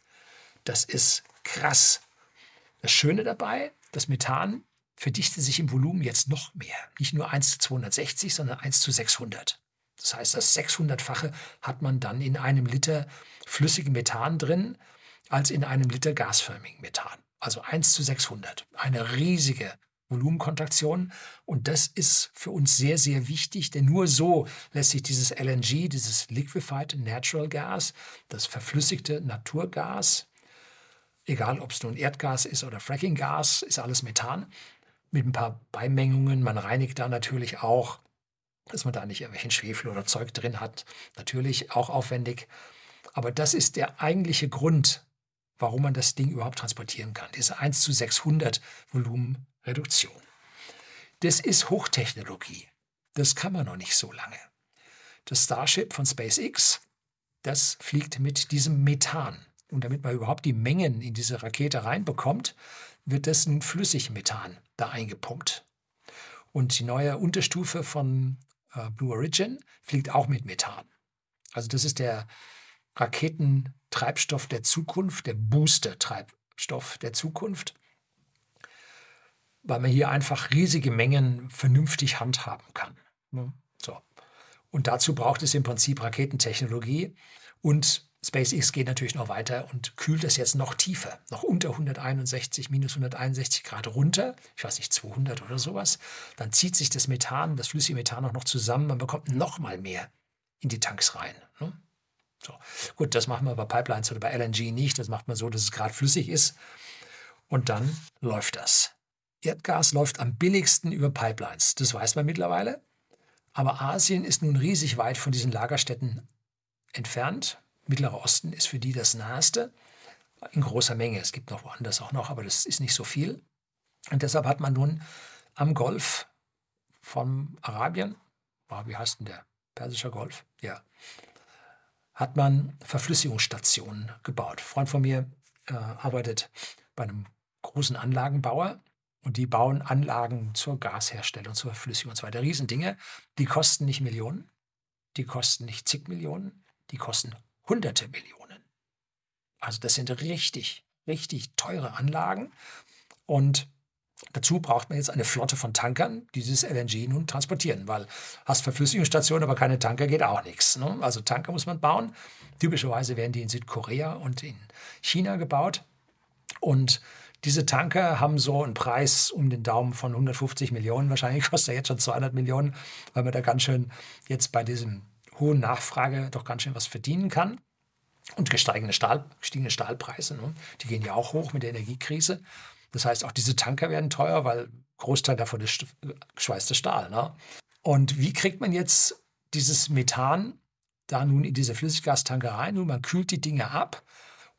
Das ist krass. Das Schöne dabei, das Methan verdichtet sich im Volumen jetzt noch mehr. Nicht nur 1 zu 260, sondern 1 zu 600. Das heißt, das 600-fache hat man dann in einem Liter flüssigem Methan drin, als in einem Liter gasförmigen Methan. Also 1 zu 600. Eine riesige Volumenkontraktion. Und das ist für uns sehr, sehr wichtig, denn nur so lässt sich dieses LNG, dieses Liquefied Natural Gas, das verflüssigte Naturgas, egal ob es nun Erdgas ist oder Frackinggas, ist alles Methan, mit ein paar Beimengungen. Man reinigt da natürlich auch, dass man da nicht irgendwelchen Schwefel oder Zeug drin hat. Natürlich auch aufwendig. Aber das ist der eigentliche Grund, warum man das Ding überhaupt transportieren kann. Diese 1 zu 600 Volumenreduktion. Das ist Hochtechnologie. Das kann man noch nicht so lange. Das Starship von SpaceX, das fliegt mit diesem Methan. Und damit man überhaupt die Mengen in diese Rakete reinbekommt, wird das nun Flüssigmethan da eingepumpt. Und die neue Unterstufe von äh, Blue Origin fliegt auch mit Methan. Also das ist der Raketentreibstoff der Zukunft, der Booster-Treibstoff der Zukunft, weil man hier einfach riesige Mengen vernünftig handhaben kann. So. Und dazu braucht es im Prinzip Raketentechnologie und SpaceX geht natürlich noch weiter und kühlt es jetzt noch tiefer, noch unter 161, minus 161 Grad runter, ich weiß nicht, 200 oder sowas. Dann zieht sich das Methan, das flüssige Methan auch noch zusammen, man bekommt noch mal mehr in die Tanks rein. Ne? So. Gut, das machen wir bei Pipelines oder bei LNG nicht, das macht man so, dass es gerade flüssig ist und dann läuft das. Erdgas läuft am billigsten über Pipelines, das weiß man mittlerweile. Aber Asien ist nun riesig weit von diesen Lagerstätten entfernt. Mittlerer Osten ist für die das naheste, in großer Menge. Es gibt noch woanders auch noch, aber das ist nicht so viel. Und deshalb hat man nun am Golf von Arabien, wie heißt denn der? Persischer Golf? Ja. Hat man Verflüssigungsstationen gebaut. Ein Freund von mir äh, arbeitet bei einem großen Anlagenbauer und die bauen Anlagen zur Gasherstellung, zur Verflüssigung und so weiter. Riesendinge. Die kosten nicht Millionen, die kosten nicht zig Millionen, die kosten hunderte Millionen. Also das sind richtig, richtig teure Anlagen. Und dazu braucht man jetzt eine Flotte von Tankern, die dieses LNG nun transportieren, weil hast Verflüssigungsstationen, aber keine Tanker geht auch nichts. Ne? Also Tanker muss man bauen. Typischerweise werden die in Südkorea und in China gebaut. Und diese Tanker haben so einen Preis um den Daumen von 150 Millionen. Wahrscheinlich kostet er jetzt schon 200 Millionen, weil man da ganz schön jetzt bei diesem hohen Nachfrage doch ganz schön was verdienen kann. Und gesteigende, Stahl, gestiegene Stahlpreise, ne? die gehen ja auch hoch mit der Energiekrise. Das heißt, auch diese Tanker werden teuer, weil Großteil davon ist geschweißter Stahl. Ne? Und wie kriegt man jetzt dieses Methan da nun in diese Flüssiggastanker rein? Nun, man kühlt die Dinge ab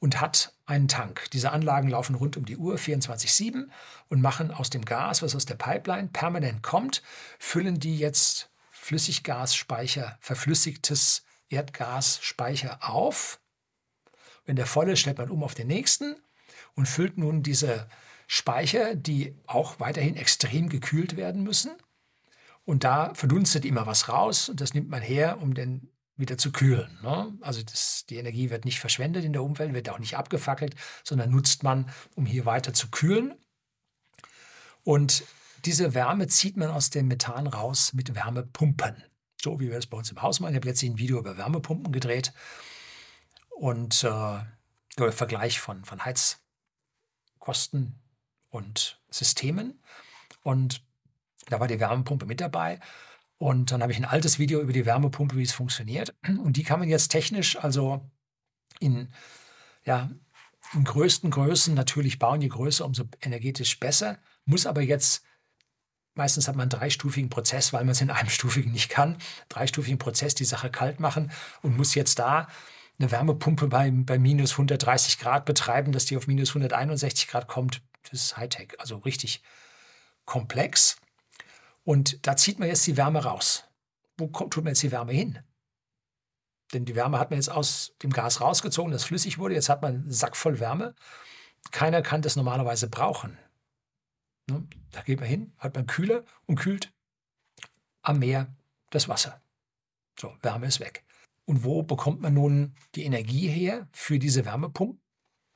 und hat einen Tank. Diese Anlagen laufen rund um die Uhr 24-7 und machen aus dem Gas, was aus der Pipeline permanent kommt, füllen die jetzt Flüssiggasspeicher, verflüssigtes Erdgasspeicher auf. Wenn der voll ist, stellt man um auf den nächsten und füllt nun diese Speicher, die auch weiterhin extrem gekühlt werden müssen. Und da verdunstet immer was raus und das nimmt man her, um den wieder zu kühlen. Ne? Also das, die Energie wird nicht verschwendet in der Umwelt, wird auch nicht abgefackelt, sondern nutzt man, um hier weiter zu kühlen. Und diese Wärme zieht man aus dem Methan raus mit Wärmepumpen. So wie wir es bei uns im Haus machen. Ich habe letztlich ein Video über Wärmepumpen gedreht und äh, Vergleich von, von Heizkosten und Systemen. Und da war die Wärmepumpe mit dabei. Und dann habe ich ein altes Video über die Wärmepumpe, wie es funktioniert. Und die kann man jetzt technisch also in, ja, in größten Größen natürlich bauen. Je größer, umso energetisch besser. Muss aber jetzt, meistens hat man einen dreistufigen Prozess, weil man es in einem [laughs] stufigen nicht kann. Dreistufigen Prozess, die Sache kalt machen und muss jetzt da eine Wärmepumpe bei, bei minus 130 Grad betreiben, dass die auf minus 161 Grad kommt. Das ist Hightech, also richtig komplex. Und da zieht man jetzt die Wärme raus. Wo kommt, tut man jetzt die Wärme hin? Denn die Wärme hat man jetzt aus dem Gas rausgezogen, das flüssig wurde. Jetzt hat man einen Sack voll Wärme. Keiner kann das normalerweise brauchen. Ne? Da geht man hin, hat man Kühler und kühlt am Meer das Wasser. So, Wärme ist weg. Und wo bekommt man nun die Energie her für diese Wärmepumpen?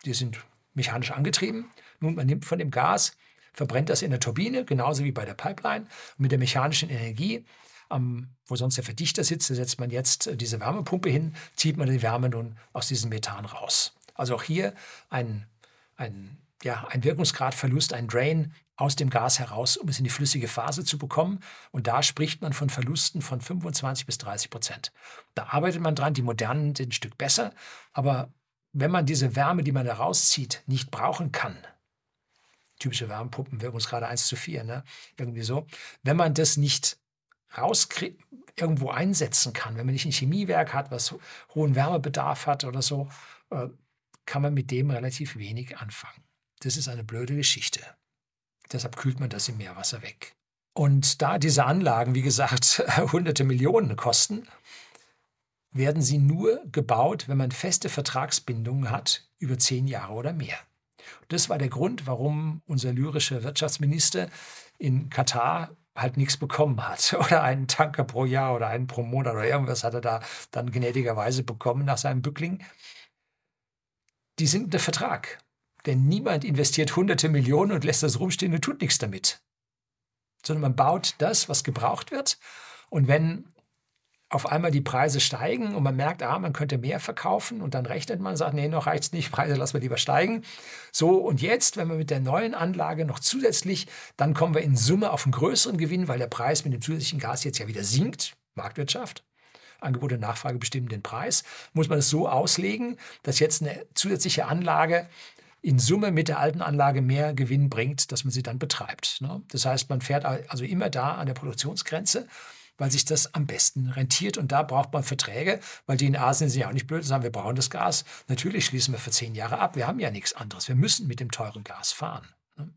Die sind mechanisch angetrieben. Nun, man nimmt von dem Gas verbrennt das in der Turbine, genauso wie bei der Pipeline. Und mit der mechanischen Energie, ähm, wo sonst der Verdichter sitzt, setzt man jetzt äh, diese Wärmepumpe hin, zieht man die Wärme nun aus diesem Methan raus. Also auch hier ein, ein, ja, ein Wirkungsgradverlust, ein Drain aus dem Gas heraus, um es in die flüssige Phase zu bekommen. Und da spricht man von Verlusten von 25 bis 30 Prozent. Da arbeitet man dran, die modernen sind ein Stück besser. Aber wenn man diese Wärme, die man da rauszieht, nicht brauchen kann, typische Wärmepumpen, Wirkungsgrade 1 zu 4, ne? irgendwie so. Wenn man das nicht rauskriegt, irgendwo einsetzen kann, wenn man nicht ein Chemiewerk hat, was hohen Wärmebedarf hat oder so, äh, kann man mit dem relativ wenig anfangen. Das ist eine blöde Geschichte. Deshalb kühlt man das im Meerwasser weg. Und da diese Anlagen, wie gesagt, [laughs] hunderte Millionen kosten, werden sie nur gebaut, wenn man feste Vertragsbindungen hat über zehn Jahre oder mehr. Das war der Grund, warum unser lyrischer Wirtschaftsminister in Katar halt nichts bekommen hat [laughs] oder einen Tanker pro Jahr oder einen pro Monat oder irgendwas hat er da dann gnädigerweise bekommen nach seinem Bückling. Die sind unter Vertrag. Denn niemand investiert hunderte Millionen und lässt das rumstehen und tut nichts damit. Sondern man baut das, was gebraucht wird. Und wenn auf einmal die Preise steigen und man merkt, ah, man könnte mehr verkaufen und dann rechnet man, sagt, nee, noch reicht es nicht, Preise lassen wir lieber steigen. So, und jetzt, wenn wir mit der neuen Anlage noch zusätzlich, dann kommen wir in Summe auf einen größeren Gewinn, weil der Preis mit dem zusätzlichen Gas jetzt ja wieder sinkt, Marktwirtschaft. Angebot und Nachfrage bestimmen den Preis. Muss man es so auslegen, dass jetzt eine zusätzliche Anlage in Summe mit der alten Anlage mehr Gewinn bringt, dass man sie dann betreibt. Ne? Das heißt, man fährt also immer da an der Produktionsgrenze weil sich das am besten rentiert. Und da braucht man Verträge, weil die in Asien sind ja auch nicht blöd, sagen, wir brauchen das Gas. Natürlich schließen wir für zehn Jahre ab. Wir haben ja nichts anderes. Wir müssen mit dem teuren Gas fahren. Ne?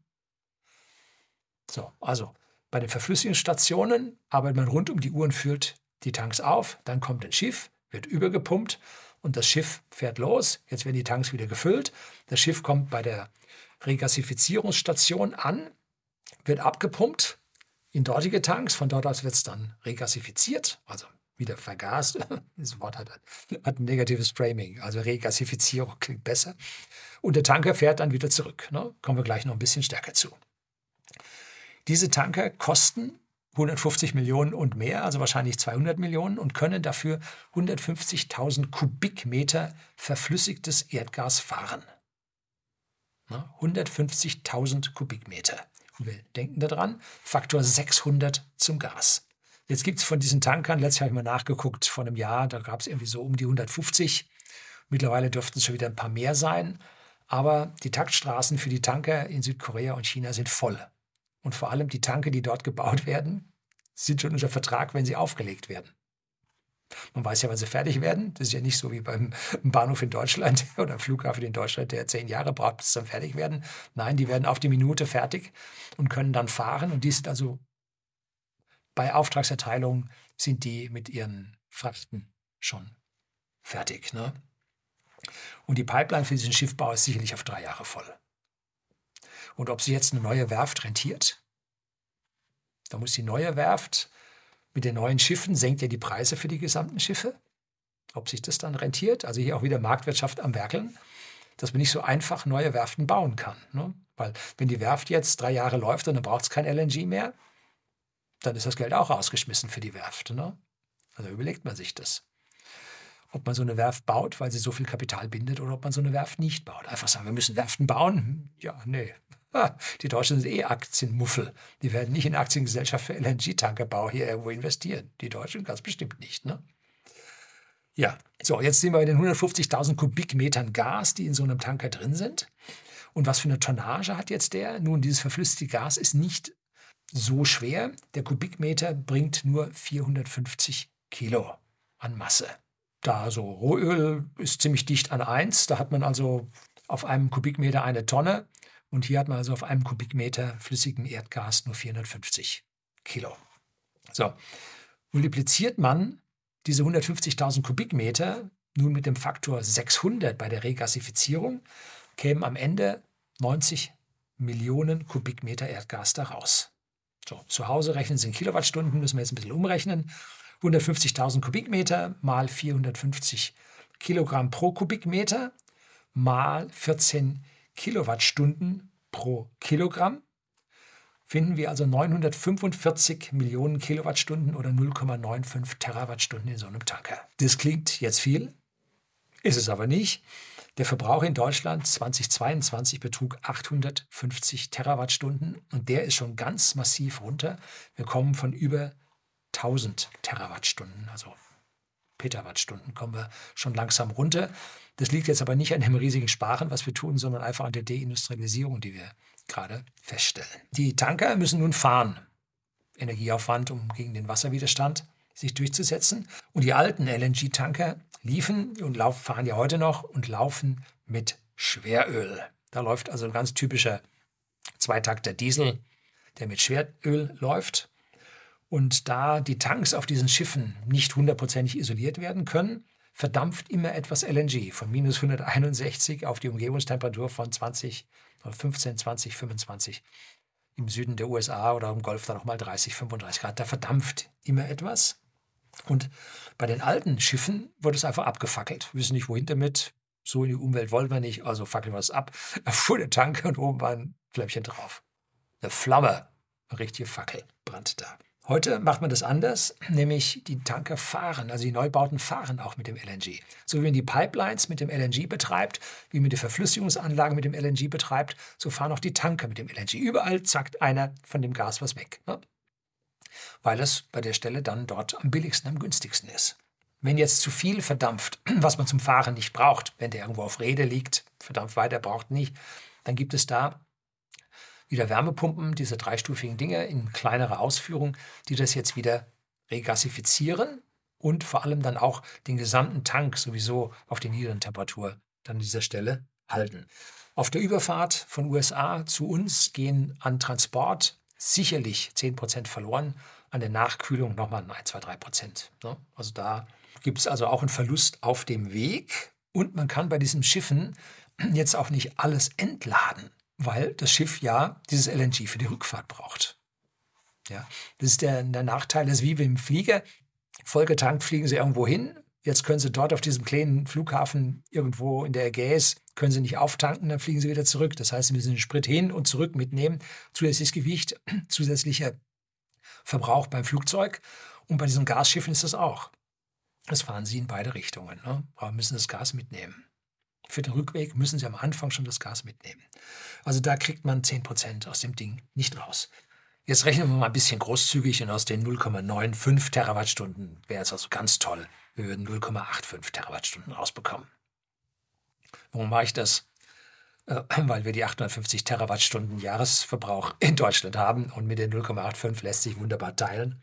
So, also bei den Verflüssigungsstationen arbeitet man rund um die Uhr und füllt die Tanks auf. Dann kommt ein Schiff, wird übergepumpt und das Schiff fährt los. Jetzt werden die Tanks wieder gefüllt. Das Schiff kommt bei der Regasifizierungsstation an, wird abgepumpt in dortige Tanks. Von dort aus wird es dann regasifiziert, also wieder vergast. [laughs] Das Wort hat, hat ein negatives Framing. Also Regasifizierung klingt besser. Und der Tanker fährt dann wieder zurück. Ne? Kommen wir gleich noch ein bisschen stärker zu. Diese Tanker kosten 150 Millionen und mehr, also wahrscheinlich 200 Millionen und können dafür 150.000 Kubikmeter verflüssigtes Erdgas fahren. 150.000 Kubikmeter. Wir denken daran, Faktor 600 zum Gas. Jetzt gibt es von diesen Tankern, letztes Jahr habe ich mal nachgeguckt, vor einem Jahr, da gab es irgendwie so um die 150. Mittlerweile dürften es schon wieder ein paar mehr sein. Aber die Taktstraßen für die Tanker in Südkorea und China sind voll. Und vor allem die Tanker, die dort gebaut werden, sind schon unter Vertrag, wenn sie aufgelegt werden. Man weiß ja, wann sie fertig werden. Das ist ja nicht so wie beim Bahnhof in Deutschland [laughs] oder Flughafen in Deutschland, der zehn Jahre braucht, bis sie dann fertig werden. Nein, die werden auf die Minute fertig und können dann fahren. Und die sind also bei Auftragserteilung sind die mit ihren Frachten schon fertig. Ne? Und die Pipeline für diesen Schiffbau ist sicherlich auf drei Jahre voll. Und ob sie jetzt eine neue Werft rentiert, da muss die neue Werft mit den neuen Schiffen senkt er die Preise für die gesamten Schiffe. Ob sich das dann rentiert, also hier auch wieder Marktwirtschaft am Werkeln, dass man nicht so einfach neue Werften bauen kann. Ne? Weil wenn die Werft jetzt drei Jahre läuft und dann braucht es kein LNG mehr, dann ist das Geld auch rausgeschmissen für die Werft. Ne? Also überlegt man sich das. Ob man so eine Werft baut, weil sie so viel Kapital bindet, oder ob man so eine Werft nicht baut. Einfach sagen, wir müssen Werften bauen. Ja, nee, die Deutschen sind eh Aktienmuffel. Die werden nicht in Aktiengesellschaft für LNG-Tankerbau hier irgendwo investieren. Die Deutschen ganz bestimmt nicht. Ne? Ja, so, jetzt sind wir bei den 150.000 Kubikmetern Gas, die in so einem Tanker drin sind. Und was für eine Tonnage hat jetzt der? Nun, dieses verflüssigte Gas ist nicht so schwer. Der Kubikmeter bringt nur 450 Kilo an Masse. Da so Rohöl ist ziemlich dicht an 1, da hat man also auf einem Kubikmeter eine Tonne. Und hier hat man also auf einem Kubikmeter flüssigem Erdgas nur 450 Kilo. So, multipliziert man diese 150.000 Kubikmeter nun mit dem Faktor 600 bei der Regasifizierung, kämen am Ende 90 Millionen Kubikmeter Erdgas daraus. So, zu Hause rechnen Sie in Kilowattstunden, müssen wir jetzt ein bisschen umrechnen. 150.000 Kubikmeter mal 450 Kilogramm pro Kubikmeter mal 14 Kilowattstunden pro Kilogramm finden wir also 945 Millionen Kilowattstunden oder 0,95 Terawattstunden in so einem Tanker. Das klingt jetzt viel, ist es aber nicht. Der Verbrauch in Deutschland 2022 betrug 850 Terawattstunden und der ist schon ganz massiv runter. Wir kommen von über 1000 Terawattstunden, also Petawattstunden kommen wir schon langsam runter. Das liegt jetzt aber nicht an dem riesigen Sparen, was wir tun, sondern einfach an der Deindustrialisierung, die wir gerade feststellen. Die Tanker müssen nun fahren. Energieaufwand, um gegen den Wasserwiderstand sich durchzusetzen. Und die alten LNG-Tanker liefen und fahren ja heute noch und laufen mit Schweröl. Da läuft also ein ganz typischer Zweitakter Diesel, der mit Schweröl läuft. Und da die Tanks auf diesen Schiffen nicht hundertprozentig isoliert werden können, verdampft immer etwas LNG von minus 161 auf die Umgebungstemperatur von 20, 15, 20, 25. Im Süden der USA oder im Golf dann auch mal 30, 35 Grad. Da verdampft immer etwas. Und bei den alten Schiffen wurde es einfach abgefackelt. Wir wissen nicht, wohin damit. So in die Umwelt wollen wir nicht, also fackeln wir es ab. [laughs] Da fuhr der Tank und oben war ein Flämmchen drauf. Eine Flamme, eine richtige Fackel brannte da. Heute macht man das anders, nämlich die Tanker fahren, also die Neubauten fahren auch mit dem LNG. So wie man die Pipelines mit dem LNG betreibt, wie man die Verflüssigungsanlagen mit dem LNG betreibt, so fahren auch die Tanker mit dem LNG. Überall zackt einer von dem Gas was weg, ne? weil es bei der Stelle dann dort am billigsten, am günstigsten ist. Wenn jetzt zu viel verdampft, [clears throat] was man zum Fahren nicht braucht, wenn der irgendwo auf Rede liegt, verdampft weiter, braucht nicht, dann gibt es da wieder Wärmepumpen, diese dreistufigen Dinge in kleinere Ausführung, die das jetzt wieder regasifizieren und vor allem dann auch den gesamten Tank sowieso auf die niederen Temperatur dann an dieser Stelle halten. Auf der Überfahrt von USA zu uns gehen an Transport sicherlich 10% verloren, an der Nachkühlung nochmal 1, 2, 3 Prozent. Also da gibt es also auch einen Verlust auf dem Weg und man kann bei diesen Schiffen jetzt auch nicht alles entladen weil das Schiff ja dieses LNG für die Rückfahrt braucht. Ja, das ist der, der Nachteil, das ist wie beim Flieger. Vollgetankt fliegen sie irgendwo hin. Jetzt können sie dort auf diesem kleinen Flughafen irgendwo in der Ägäis, können sie nicht auftanken, dann fliegen sie wieder zurück. Das heißt, sie müssen den Sprit hin und zurück mitnehmen, zusätzliches Gewicht, [clears throat] zusätzlicher Verbrauch beim Flugzeug. Und bei diesen Gasschiffen ist das auch. Das fahren sie in beide Richtungen. Ne? Aber müssen das Gas mitnehmen. Für den Rückweg müssen Sie am Anfang schon das Gas mitnehmen. Also da kriegt man 10% aus dem Ding nicht raus. Jetzt rechnen wir mal ein bisschen großzügig und aus den 0,95 Terawattstunden wäre es also ganz toll. Wir würden 0,85 Terawattstunden rausbekommen. Warum mache ich das? Äh, weil wir die 850 Terawattstunden Jahresverbrauch in Deutschland haben und mit den 0,85 lässt sich wunderbar teilen.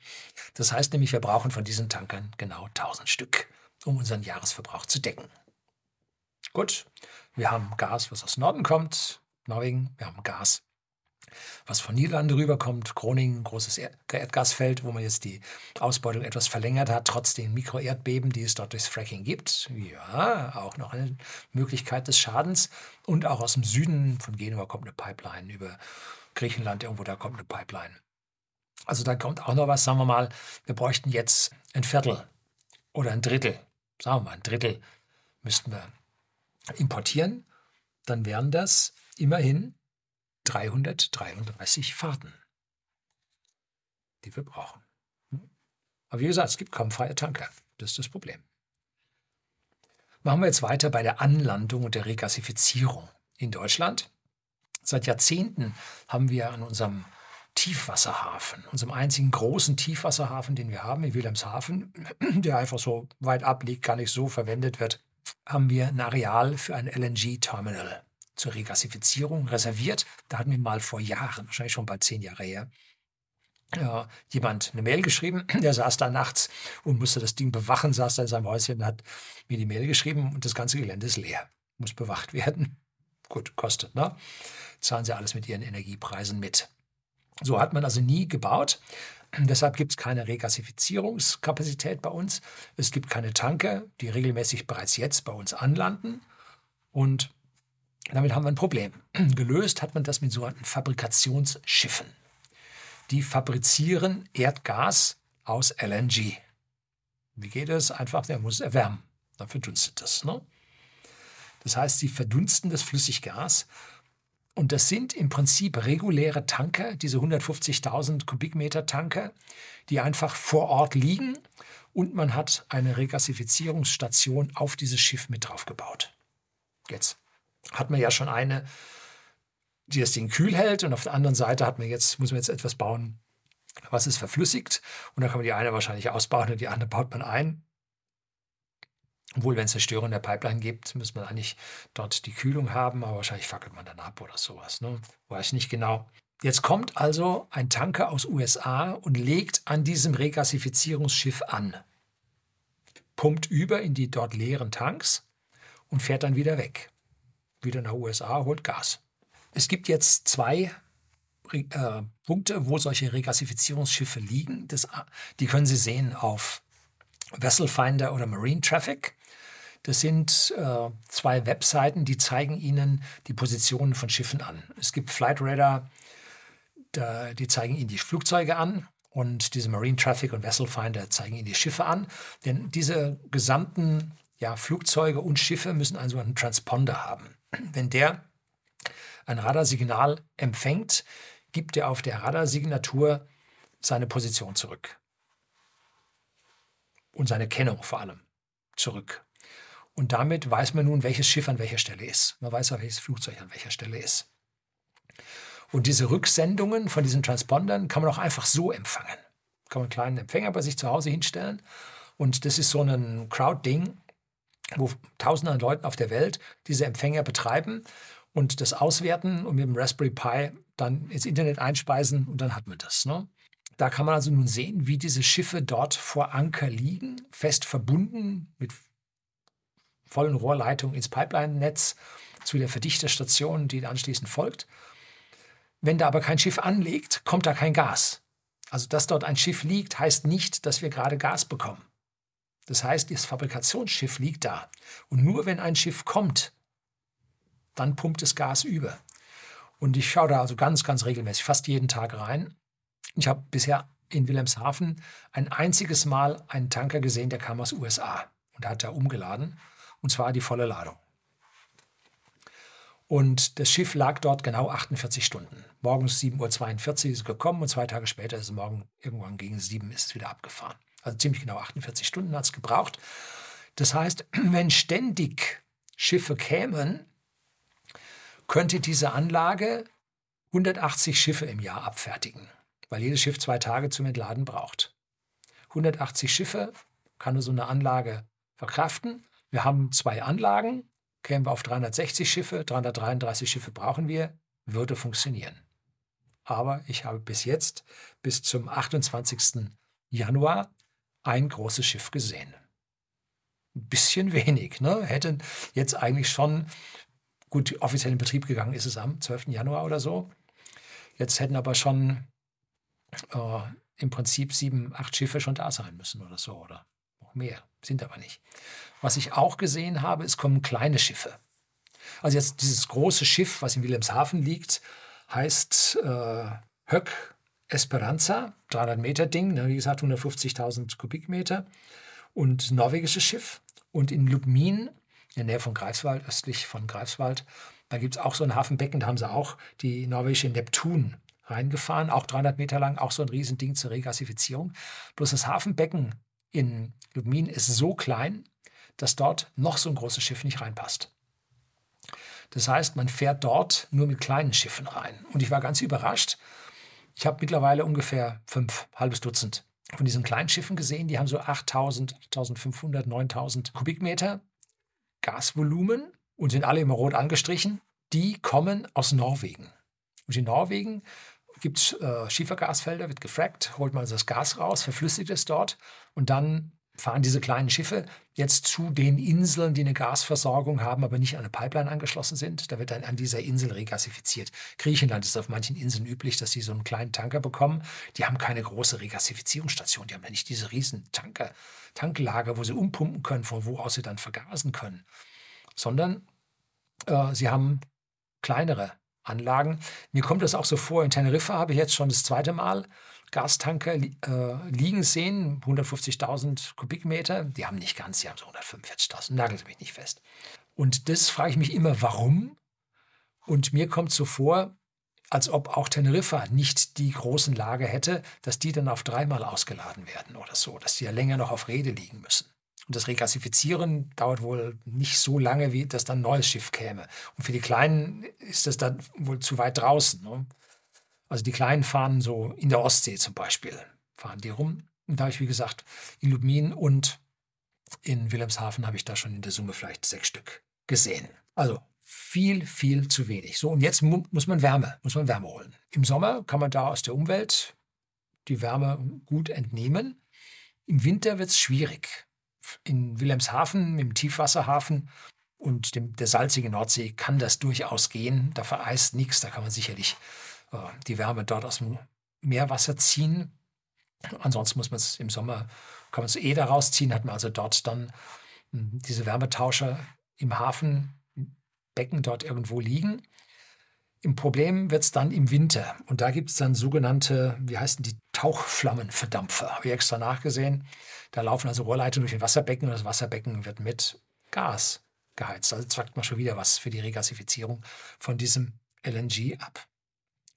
Das heißt nämlich, wir brauchen von diesen Tankern genau 1000 Stück, um unseren Jahresverbrauch zu decken. Gut, wir haben Gas, was aus Norden kommt, Norwegen. Wir haben Gas, was von Niederlande rüberkommt. Groningen, großes Erdgasfeld, wo man jetzt die Ausbeutung etwas verlängert hat, trotz den Mikroerdbeben, die es dort durchs Fracking gibt. Ja, auch noch eine Möglichkeit des Schadens. Und auch aus dem Süden von Genua kommt eine Pipeline über Griechenland, irgendwo da kommt eine Pipeline. Also da kommt auch noch was, sagen wir mal, wir bräuchten jetzt ein Viertel oder ein Drittel, sagen wir mal ein Drittel müssten wir importieren, dann wären das immerhin 333 Fahrten, die wir brauchen. Aber wie gesagt, es gibt kaum freie Tanker. Das ist das Problem. Machen wir jetzt weiter bei der Anlandung und der Regasifizierung in Deutschland. Seit Jahrzehnten haben wir an unserem Tiefwasserhafen, unserem einzigen großen Tiefwasserhafen, den wir haben, in Wilhelmshaven, [clears throat] der einfach so weit ab liegt, gar nicht so verwendet wird, haben wir ein Areal für ein LNG-Terminal zur Regasifizierung reserviert. Da hatten wir mal vor Jahren, wahrscheinlich schon bald zehn Jahre her, äh, jemand eine Mail geschrieben, [clears throat] der saß da nachts und musste das Ding bewachen, saß da in seinem Häuschen und hat mir die Mail geschrieben und das ganze Gelände ist leer, muss bewacht werden. [laughs] Gut, kostet, ne? Zahlen sie alles mit ihren Energiepreisen mit. So hat man also nie gebaut. Deshalb gibt es keine Regasifizierungskapazität bei uns. Es gibt keine Tanker, die regelmäßig bereits jetzt bei uns anlanden. Und damit haben wir ein Problem. [clears throat] Gelöst hat man das mit sogenannten Fabrikationsschiffen. Die fabrizieren Erdgas aus LNG. Wie geht es? Einfach, der muss erwärmen. Dann verdunstet das. Ne? Das heißt, sie verdunsten das Flüssiggas und das sind im Prinzip reguläre Tanker, diese 150.000 Kubikmeter Tanker, die einfach vor Ort liegen und man hat eine Regasifizierungsstation auf dieses Schiff mit draufgebaut. Jetzt hat man ja schon eine, die das Ding kühl hält und auf der anderen Seite hat man jetzt, muss man jetzt etwas bauen, was es verflüssigt und dann kann man die eine wahrscheinlich ausbauen und die andere baut man ein. Obwohl, wenn es eine Störung der Pipeline gibt, muss man eigentlich dort die Kühlung haben, aber wahrscheinlich fackelt man dann ab oder sowas. Ne? Weiß nicht genau. Jetzt kommt also ein Tanker aus USA und legt an diesem Regasifizierungsschiff an, pumpt über in die dort leeren Tanks und fährt dann wieder weg. wieder nach USA, holt Gas. Es gibt jetzt zwei äh, Punkte, wo solche Regasifizierungsschiffe liegen. Das, die können Sie sehen auf Vessel Finder oder Marine Traffic. Das sind äh, zwei Webseiten, die zeigen Ihnen die Positionen von Schiffen an. Es gibt Flight Radar, da, die zeigen Ihnen die Flugzeuge an und diese Marine Traffic und Vessel Finder zeigen Ihnen die Schiffe an. Denn diese gesamten ja, Flugzeuge und Schiffe müssen einen sogenannten Transponder haben. Wenn der ein Radarsignal empfängt, gibt er auf der Radarsignatur seine Position zurück. Und seine Kennung vor allem zurück. Und damit weiß man nun, welches Schiff an welcher Stelle ist. Man weiß auch, welches Flugzeug an welcher Stelle ist. Und diese Rücksendungen von diesen Transpondern kann man auch einfach so empfangen. Kann man einen kleinen Empfänger bei sich zu Hause hinstellen. Und das ist so ein Crowd-Ding, wo tausende an Leuten auf der Welt diese Empfänger betreiben und das auswerten und mit dem Raspberry Pi dann ins Internet einspeisen und dann hat man das. Ne? Da kann man also nun sehen, wie diese Schiffe dort vor Anker liegen, fest verbunden mit vollen Rohrleitungen ins Pipeline-Netz zu der Verdichterstation, die anschließend folgt. Wenn da aber kein Schiff anlegt, kommt da kein Gas. Also, dass dort ein Schiff liegt, heißt nicht, dass wir gerade Gas bekommen. Das heißt, das Fabrikationsschiff liegt da. Und nur wenn ein Schiff kommt, dann pumpt das Gas über. Und ich schaue da also ganz, ganz regelmäßig, fast jeden Tag rein. Ich habe bisher in Wilhelmshaven ein einziges Mal einen Tanker gesehen, der kam aus USA und da hat er umgeladen, und zwar die volle Ladung. Und das Schiff lag dort genau 48 Stunden. Morgens 7.42 Uhr ist es gekommen und zwei Tage später ist es morgen irgendwann gegen sieben ist es wieder abgefahren. Also ziemlich genau 48 Stunden hat es gebraucht. Das heißt, [clears throat] wenn ständig Schiffe kämen, könnte diese Anlage 180 Schiffe im Jahr abfertigen, weil jedes Schiff zwei Tage zum Entladen braucht. 180 Schiffe kann nur so eine Anlage verkraften. Wir haben zwei Anlagen, kämen wir auf 360 Schiffe, 333 Schiffe brauchen wir, würde funktionieren. Aber ich habe bis jetzt, bis zum 28. Januar, ein großes Schiff gesehen. Ein bisschen wenig, ne? Hätten jetzt eigentlich schon Gut, offiziell in Betrieb gegangen ist es am 12. Januar oder so. Jetzt hätten aber schon äh, im Prinzip sieben, acht Schiffe schon da sein müssen oder so oder noch mehr. Sind aber nicht. Was ich auch gesehen habe, es kommen kleine Schiffe. Also jetzt dieses große Schiff, was in Wilhelmshaven liegt, heißt äh, Höck Esperanza, 300 Meter Ding, ne, wie gesagt 150.000 Kubikmeter und norwegisches Schiff. Und in Lubmin in der Nähe von Greifswald, östlich von Greifswald. Da gibt es auch so ein Hafenbecken, da haben sie auch die norwegische Neptun reingefahren, auch 300 Meter lang, auch so ein Riesending zur Regasifizierung. Bloß das Hafenbecken in Lubmin ist so klein, dass dort noch so ein großes Schiff nicht reinpasst. Das heißt, man fährt dort nur mit kleinen Schiffen rein. Und ich war ganz überrascht. Ich habe mittlerweile ungefähr fünf, halbes Dutzend von diesen kleinen Schiffen gesehen. Die haben so 8000, 8500, 9000 Kubikmeter Gasvolumen und sind alle immer rot angestrichen, die kommen aus Norwegen. Und in Norwegen gibt es äh, Schiefergasfelder, wird gefrackt, holt man das Gas raus, verflüssigt es dort und dann fahren diese kleinen Schiffe jetzt zu den Inseln, die eine Gasversorgung haben, aber nicht an eine Pipeline angeschlossen sind. Da wird dann an dieser Insel regasifiziert. Griechenland ist auf manchen Inseln üblich, dass sie so einen kleinen Tanker bekommen. Die haben keine große Regasifizierungsstation. Die haben ja nicht diese riesen Tanker, Tanklager, wo sie umpumpen können, von wo aus sie dann vergasen können. Sondern äh, sie haben kleinere Anlagen. Mir kommt das auch so vor, in Teneriffa habe ich jetzt schon das zweite Mal Gastanker äh, liegen sehen, 150.000 Kubikmeter. Die haben nicht ganz, die haben so 145.000, nagelt Sie mich nicht fest. Und das frage ich mich immer, warum? Und mir kommt so vor, als ob auch Teneriffa nicht die großen Lager hätte, dass die dann auf dreimal ausgeladen werden oder so, dass die ja länger noch auf Rede liegen müssen. Und das Regasifizieren dauert wohl nicht so lange, wie dass dann ein neues Schiff käme. Und für die Kleinen ist das dann wohl zu weit draußen. Ne? Also die Kleinen fahren so in der Ostsee zum Beispiel, fahren die rum. Und da habe ich, wie gesagt, in Lubmin und in Wilhelmshaven habe ich da schon in der Summe vielleicht sechs Stück gesehen. Also viel, viel zu wenig. So, und jetzt mu muss man Wärme, muss man Wärme holen. Im Sommer kann man da aus der Umwelt die Wärme gut entnehmen. Im Winter wird es schwierig. In Wilhelmshaven, im Tiefwasserhafen, und dem, der salzigen Nordsee kann das durchaus gehen. Da vereist nichts, da kann man sicherlich äh, die Wärme dort aus dem Meerwasser ziehen. Ansonsten muss man es im Sommer, kann man es eh da rausziehen, hat man also dort dann hm, diese Wärmetauscher im Hafenbecken dort irgendwo liegen. Im Problem wird es dann im Winter. Und da gibt es dann sogenannte, wie heißen die, Tauchflammenverdampfer. Habe ich extra nachgesehen. Da laufen also Rohrleitungen durch ein Wasserbecken und das Wasserbecken wird mit Gas geheizt. Also zwackt man schon wieder was für die Regasifizierung von diesem LNG ab.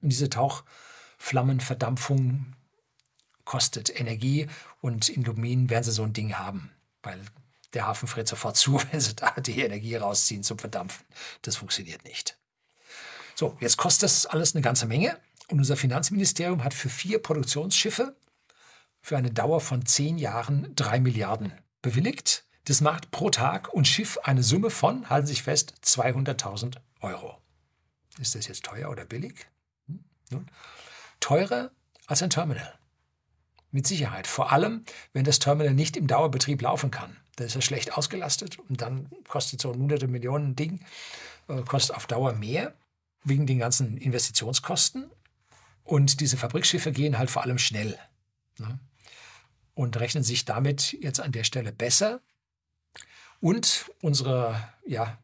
Und diese Tauchflammenverdampfung kostet Energie und in Lumin werden sie so ein Ding haben, weil der Hafen friert sofort zu, [laughs] wenn sie da die Energie rausziehen zum Verdampfen. Das funktioniert nicht. So, jetzt kostet das alles eine ganze Menge und unser Finanzministerium hat für vier Produktionsschiffe für eine Dauer von zehn Jahren drei Milliarden bewilligt. Das macht pro Tag und Schiff eine Summe von, halten Sie sich fest, 200.000 Euro. Ist das jetzt teuer oder billig? Hm? Nun, teurer als ein Terminal. Mit Sicherheit. Vor allem, wenn das Terminal nicht im Dauerbetrieb laufen kann. Da ist er schlecht ausgelastet und dann kostet so ein hunderte Millionen Ding, äh, kostet auf Dauer mehr wegen den ganzen Investitionskosten. Und diese Fabrikschiffe gehen halt vor allem schnell ne? Und rechnen sich damit jetzt an der Stelle besser. Und unsere, ja,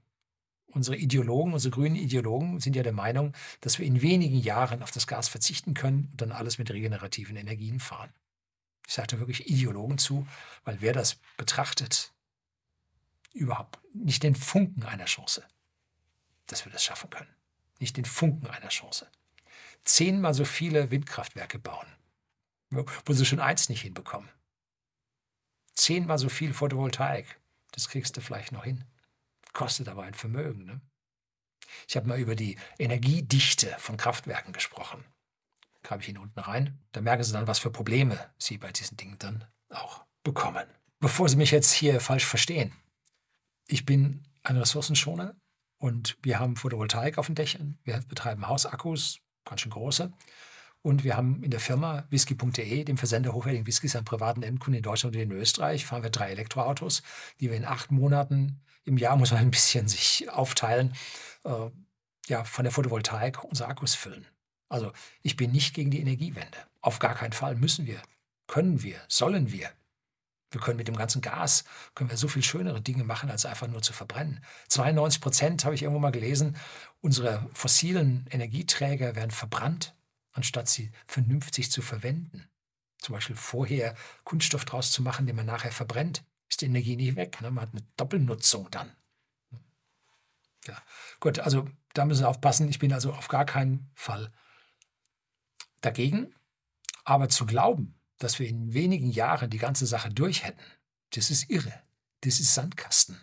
unsere Ideologen, unsere grünen Ideologen sind ja der Meinung, dass wir in wenigen Jahren auf das Gas verzichten können und dann alles mit regenerativen Energien fahren. Ich sage da wirklich Ideologen zu, weil wer das betrachtet, überhaupt nicht den Funken einer Chance, dass wir das schaffen können nicht den Funken einer Chance. Zehnmal so viele Windkraftwerke bauen, wo sie schon eins nicht hinbekommen. Zehnmal so viel Photovoltaik, das kriegst du vielleicht noch hin. Kostet aber ein Vermögen. Ne? Ich habe mal über die Energiedichte von Kraftwerken gesprochen. Kam ich Ihnen unten rein. Da merken Sie dann, was für Probleme Sie bei diesen Dingen dann auch bekommen. Bevor Sie mich jetzt hier falsch verstehen, ich bin ein Ressourcenschoner, und wir haben Photovoltaik auf den Dächern, wir betreiben Hausakkus, ganz schön große. Und wir haben in der Firma whisky.de, dem Versender hochwertigen Whiskys an privaten Endkunden in Deutschland und in Österreich, fahren wir drei Elektroautos, die wir in acht Monaten im Jahr, muss man ein bisschen [laughs] sich aufteilen, äh, ja, von der Photovoltaik unsere Akkus füllen. Also ich bin nicht gegen die Energiewende. Auf gar keinen Fall müssen wir, können wir, sollen wir. Wir können mit dem ganzen Gas können wir so viel schönere Dinge machen, als einfach nur zu verbrennen. 92 Prozent, habe ich irgendwo mal gelesen, unserer fossilen Energieträger werden verbrannt, anstatt sie vernünftig zu verwenden. Zum Beispiel vorher Kunststoff draus zu machen, den man nachher verbrennt, ist die Energie nicht weg. Ne? Man hat eine Doppelnutzung dann. Ja, gut, also da müssen wir aufpassen. Ich bin also auf gar keinen Fall dagegen. Aber zu glauben, dass wir in wenigen Jahren die ganze Sache durch hätten, das ist irre. Das ist Sandkasten.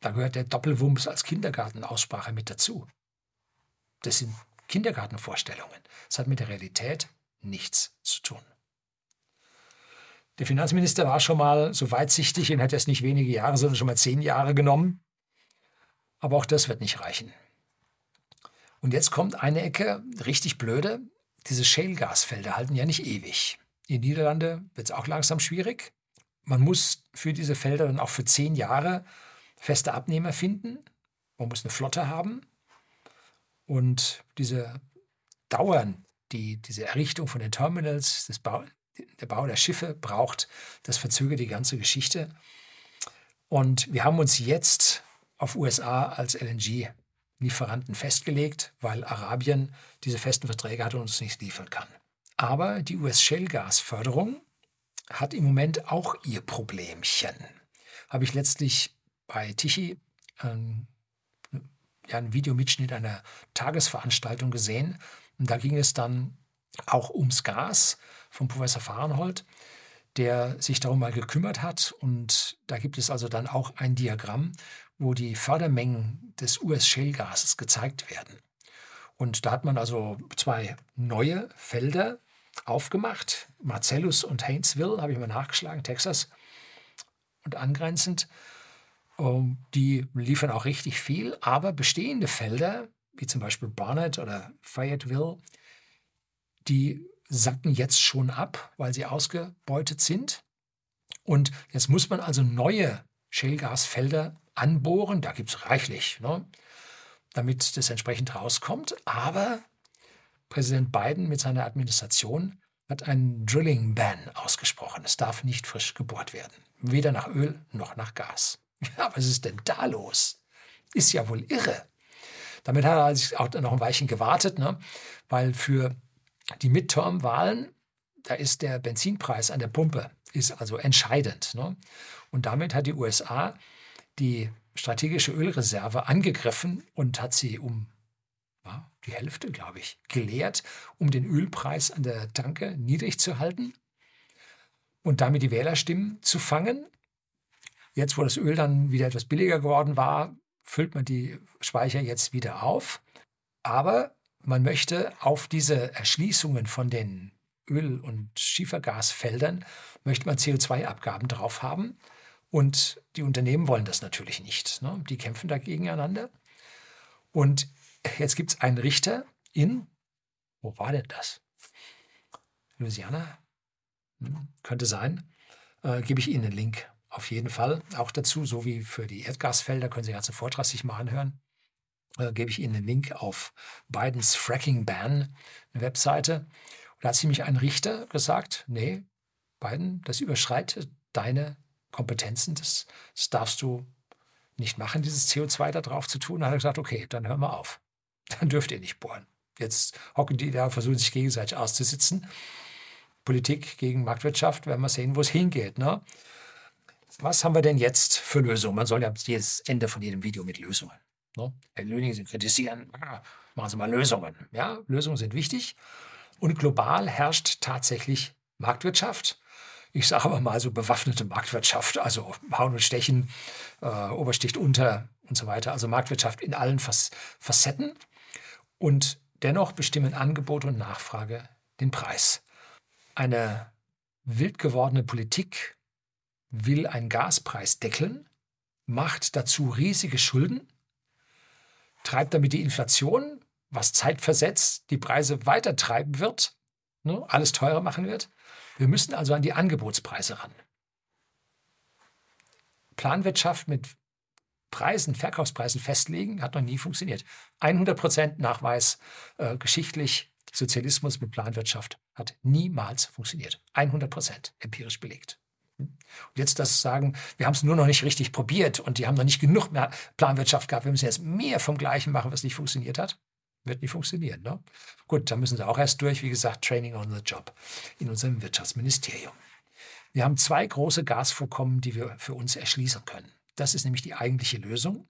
Da gehört der Doppelwumms als Kindergartenaussprache mit dazu. Das sind Kindergartenvorstellungen. Das hat mit der Realität nichts zu tun. Der Finanzminister war schon mal so weitsichtig und hat erst nicht wenige Jahre, sondern schon mal zehn Jahre genommen. Aber auch das wird nicht reichen. Und jetzt kommt eine Ecke, richtig blöde. Diese Shale-Gasfelder halten ja nicht ewig. In Niederlande wird es auch langsam schwierig. Man muss für diese Felder dann auch für zehn Jahre feste Abnehmer finden. Man muss eine Flotte haben. Und diese Dauern, die diese Errichtung von den Terminals, Bau, der Bau der Schiffe braucht, das verzögert die ganze Geschichte. Und wir haben uns jetzt auf USA als LNG-Lieferanten festgelegt, weil Arabien diese festen Verträge hat und uns nicht liefern kann. Aber die US-Shell-Gas-Förderung hat im Moment auch ihr Problemchen. Habe ich letztlich bei Tichy ähm, ja, einen Videomitschnitt einer Tagesveranstaltung gesehen. Und da ging es dann auch ums Gas von Professor Fahrenhold, der sich darum mal gekümmert hat. Und da gibt es also dann auch ein Diagramm, wo die Fördermengen des US-Shale-Gases gezeigt werden. Und da hat man also zwei neue Felder aufgemacht. Marcellus und Haynesville habe ich mal nachgeschlagen, Texas. Und angrenzend, die liefern auch richtig viel, aber bestehende Felder, wie zum Beispiel Barnett oder Fayetteville, die sacken jetzt schon ab, weil sie ausgebeutet sind. Und jetzt muss man also neue Schälgasfelder anbohren, da gibt es reichlich, ne? damit das entsprechend rauskommt. Aber Präsident Biden mit seiner Administration hat einen Drilling Ban ausgesprochen. Es darf nicht frisch gebohrt werden. Weder nach Öl noch nach Gas. Ja, was ist denn da los? Ist ja wohl irre. Damit hat er sich auch noch ein Weilchen gewartet, ne? weil für die Midterm-Wahlen, da ist der Benzinpreis an der Pumpe, ist also entscheidend. Ne? Und damit hat die USA die strategische Ölreserve angegriffen und hat sie um ja, die Hälfte, glaube ich, geleert, um den Ölpreis an der Tanke niedrig zu halten und damit die Wählerstimmen zu fangen. Jetzt, wo das Öl dann wieder etwas billiger geworden war, füllt man die Speicher jetzt wieder auf. Aber man möchte auf diese Erschließungen von den Öl- und Schiefergasfeldern, möchte man CO2-Abgaben drauf haben. Und die Unternehmen wollen das natürlich nicht. Ne? Die kämpfen da gegeneinander. Und jetzt gibt es einen Richter in, wo war denn das? Louisiana? Hm, könnte sein. Äh, Gebe ich Ihnen einen Link auf jeden Fall auch dazu, so wie für die Erdgasfelder, können Sie den ganzen Vortrag sich mal anhören. Äh, Gebe ich Ihnen einen Link auf Bidens Fracking Ban, eine Webseite. Und da hat nämlich ein Richter gesagt, nee, Biden, das überschreitet deine Kompetenzen, das, das darfst du nicht machen, dieses CO2 da drauf zu tun. Da hat er gesagt, okay, dann hör mal auf. [laughs] Dann dürft ihr nicht bohren. Jetzt hocken die da, versuchen sich gegenseitig auszusitzen. Politik gegen Marktwirtschaft, werden wir sehen, wo es hingeht. Ne? Was haben wir denn jetzt für Lösungen? Man soll ja jedes Ende von jedem Video mit Lösungen. Ne? Herr Löning, Sie kritisieren, ah, machen Sie mal Lösungen. Ja, Lösungen sind wichtig. Und global herrscht tatsächlich Marktwirtschaft. Ich sage aber mal so bewaffnete Marktwirtschaft, also Hauen und Stechen, äh, Obersticht unter und so weiter. Also Marktwirtschaft in allen Facetten. Und dennoch bestimmen Angebot und Nachfrage den Preis. Eine wild gewordene Politik will einen Gaspreis deckeln, macht dazu riesige Schulden, treibt damit die Inflation, was zeitversetzt die Preise weiter treiben wird, ne, alles teurer machen wird. Wir müssen also an die Angebotspreise ran. Planwirtschaft mit Preisen, Verkaufspreisen festlegen, hat noch nie funktioniert. 100% Nachweis äh, geschichtlich, Sozialismus mit Planwirtschaft hat niemals funktioniert. 100% empirisch belegt. Und jetzt das sagen, wir haben es nur noch nicht richtig probiert und die haben noch nicht genug mehr Planwirtschaft gehabt, wir müssen jetzt mehr vom Gleichen machen, was nicht funktioniert hat. Wird nicht funktionieren. Ne? Gut, da müssen sie auch erst durch, wie gesagt, Training on the Job in unserem Wirtschaftsministerium. Wir haben zwei große Gasvorkommen, die wir für uns erschließen können. Das ist nämlich die eigentliche Lösung.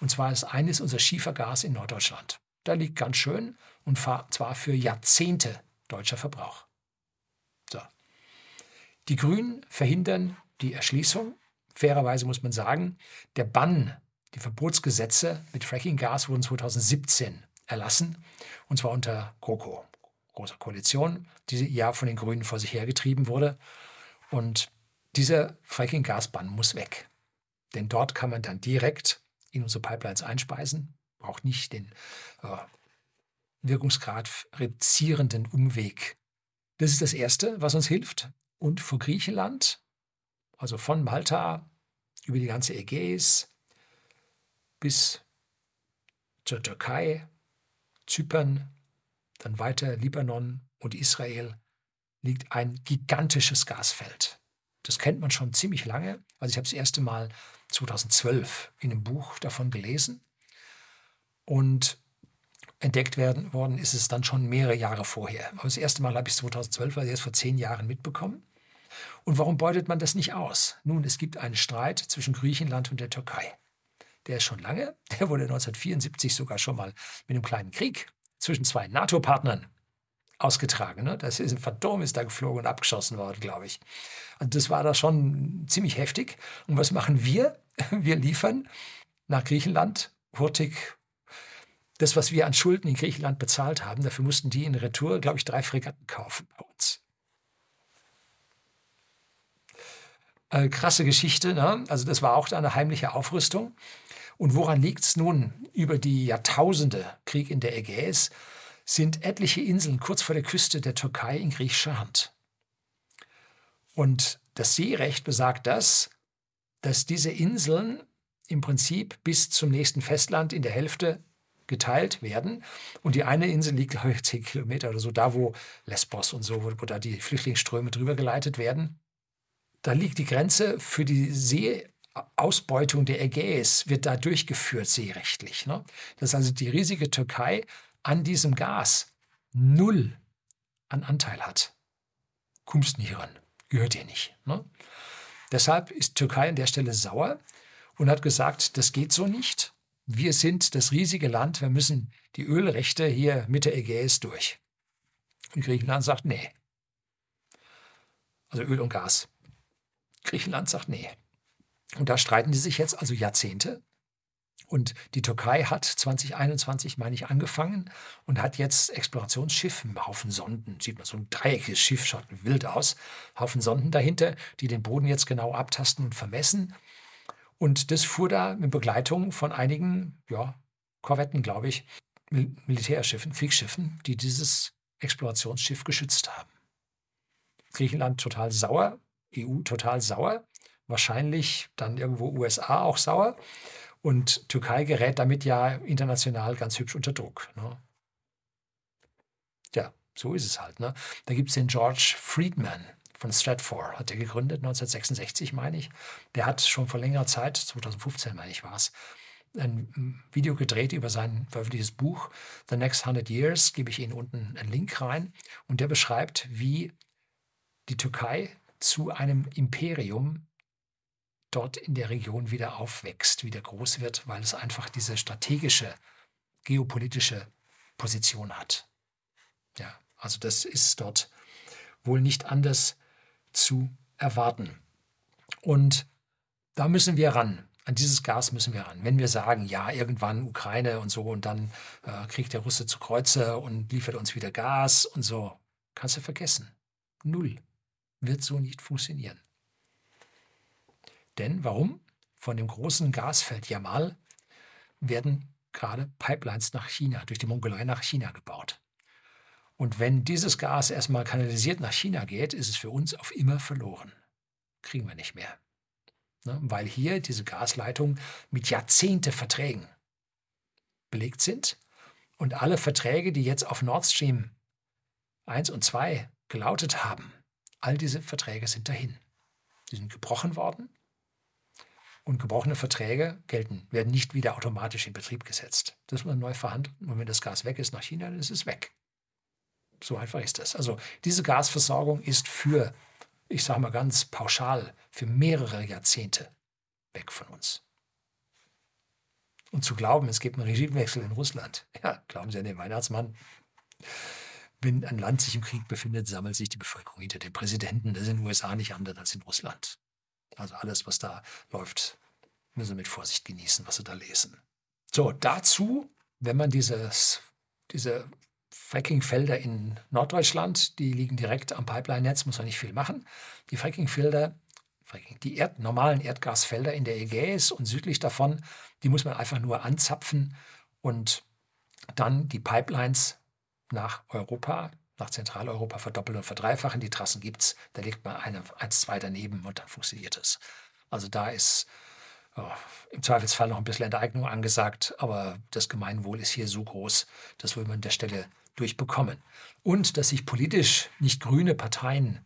Und zwar ist eines unser Schiefergas in Norddeutschland. Da liegt ganz schön und zwar für Jahrzehnte deutscher Verbrauch. Die Grünen verhindern die Erschließung. Fairerweise muss man sagen, der Bann, die Verbotsgesetze mit Frackinggas wurden 2017 erlassen, und zwar unter GroKo, großer Koalition, die ja von den Grünen vor sich hergetrieben wurde. Und dieser Fracking-Gasbann muss weg. Denn dort kann man dann direkt in unsere Pipelines einspeisen, braucht nicht den äh, Wirkungsgrad reduzierenden Umweg. Das ist das Erste, was uns hilft. Und für Griechenland, also von Malta über die ganze Ägäis bis zur Türkei, Zypern, dann weiter Libanon und Israel, liegt ein gigantisches Gasfeld. Das kennt man schon ziemlich lange. Also ich habe das erste Mal 2012 in einem Buch davon gelesen. Und entdeckt werden, worden ist es dann schon mehrere Jahre vorher. Aber das erste Mal habe ich es 2012, also jetzt vor zehn Jahren mitbekommen. Und warum beutet man das nicht aus? Nun, es gibt einen Streit zwischen Griechenland und der Türkei der ist schon lange. Der wurde 1974 sogar schon mal mit einem kleinen Krieg zwischen zwei NATO-Partnern ausgetragen. Ne? Das ist ein Phantom da geflogen und abgeschossen worden, glaube ich. Und das war da schon ziemlich heftig. Und was machen wir? [laughs] Wir liefern nach Griechenland hurtig das, was wir an Schulden in Griechenland bezahlt haben. Dafür mussten die in Retour, glaube ich, drei Fregatten kaufen bei uns. Äh, krasse Geschichte. Ne? Also das war auch da eine heimliche Aufrüstung. Und woran liegt es nun? Über die Jahrtausende Krieg in der Ägäis sind etliche Inseln kurz vor der Küste der Türkei in griechischer Hand. Und das Seerecht besagt das, dass diese Inseln im Prinzip bis zum nächsten Festland in der Hälfte geteilt werden. Und die eine Insel liegt, glaube ich, zehn Kilometer oder so, da wo Lesbos und so, wo, wo da die Flüchtlingsströme drüber geleitet werden. Da liegt die Grenze für die Seeausbeutung der Ägäis, wird da durchgeführt seerechtlich. Ne? Das ist also die riesige Türkei an diesem Gas null an Anteil hat. Kommst nie ran, gehört ihr nicht. Ne? Deshalb ist Türkei an der Stelle sauer und hat gesagt, das geht so nicht wir sind das riesige Land, wir müssen die Ölrechte hier mit der Ägäis durch. Und Griechenland sagt, nee. Also Öl und Gas. Griechenland sagt, nee. Und da streiten die sich jetzt also Jahrzehnte. Und die Türkei hat 2021, meine ich, angefangen und hat jetzt Explorationsschiff, einen Haufen Sonden, sieht man so ein dreieckiges Schiff, schaut wild aus, Haufen Sonden dahinter, die den Boden jetzt genau abtasten und vermessen. Und das fuhr da in Begleitung von einigen ja, Korvetten, glaube ich, Mil Militärschiffen, Kriegsschiffen, die dieses Explorationsschiff geschützt haben. Griechenland total sauer, EU total sauer, wahrscheinlich dann irgendwo USA auch sauer. Und Türkei gerät damit ja international ganz hübsch unter Druck. Ne? Ja, so ist es halt. Ne? Da gibt es den George Friedman, von Stratfor, hat er gegründet, 1966 meine ich. Der hat schon vor längerer Zeit, 2015 meine ich war es, ein Video gedreht über sein veröffentlichtes Buch The Next 100 Years, gebe ich Ihnen unten einen Link rein. Und der beschreibt, wie die Türkei zu einem Imperium dort in der Region wieder aufwächst, wieder groß wird, weil es einfach diese strategische, geopolitische Position hat. Ja, also das ist dort wohl nicht anders zu erwarten. Und da müssen wir ran. An dieses Gas müssen wir ran. Wenn wir sagen, ja, irgendwann Ukraine und so und dann äh, kriegt der Russe zu Kreuze und liefert uns wieder Gas und so, kannst du vergessen. Null. Wird so nicht funktionieren. Denn warum? Von dem großen Gasfeld Jamal werden gerade Pipelines nach China, durch die Mongolei nach China gebaut. Und wenn dieses Gas erstmal kanalisiert nach China geht, ist es für uns auf immer verloren. Kriegen wir nicht mehr. Ne? Weil hier diese Gasleitungen mit Jahrzehnte Verträgen belegt sind. Und alle Verträge, die jetzt auf Nord Stream 1 und 2 gelautet haben, all diese Verträge sind dahin. Sie sind gebrochen worden. Und gebrochene Verträge gelten, werden nicht wieder automatisch in Betrieb gesetzt. Das muss man neu verhandeln. Und wenn das Gas weg ist nach China, dann ist es weg. So einfach ist das. Also diese Gasversorgung ist für, ich sage mal ganz pauschal, für mehrere Jahrzehnte weg von uns. Und zu glauben, es gibt einen Regimewechsel in Russland, ja, glauben Sie an den Weihnachtsmann. Wenn ein Land sich im Krieg befindet, sammelt sich die Bevölkerung hinter dem Präsidenten. Das ist in den USA nicht anders als in Russland. Also alles, was da läuft, müssen wir mit Vorsicht genießen, was Sie da lesen. So, dazu, wenn man dieses, diese Frackingfelder in Norddeutschland, die liegen direkt am Pipeline-Netz, muss man nicht viel machen. Die Frackingfelder, die Erd normalen Erdgasfelder in der Ägäis und südlich davon, die muss man einfach nur anzapfen und dann die Pipelines nach Europa, nach Zentraleuropa verdoppeln und verdreifachen. Die Trassen gibt es, da legt man eine, eins, zwei daneben und dann funktioniert es. Also da ist oh, im Zweifelsfall noch ein bisschen Enteignung angesagt, aber das Gemeinwohl ist hier so groß, das will man an der Stelle durchbekommen. Und dass sich politisch nicht grüne Parteien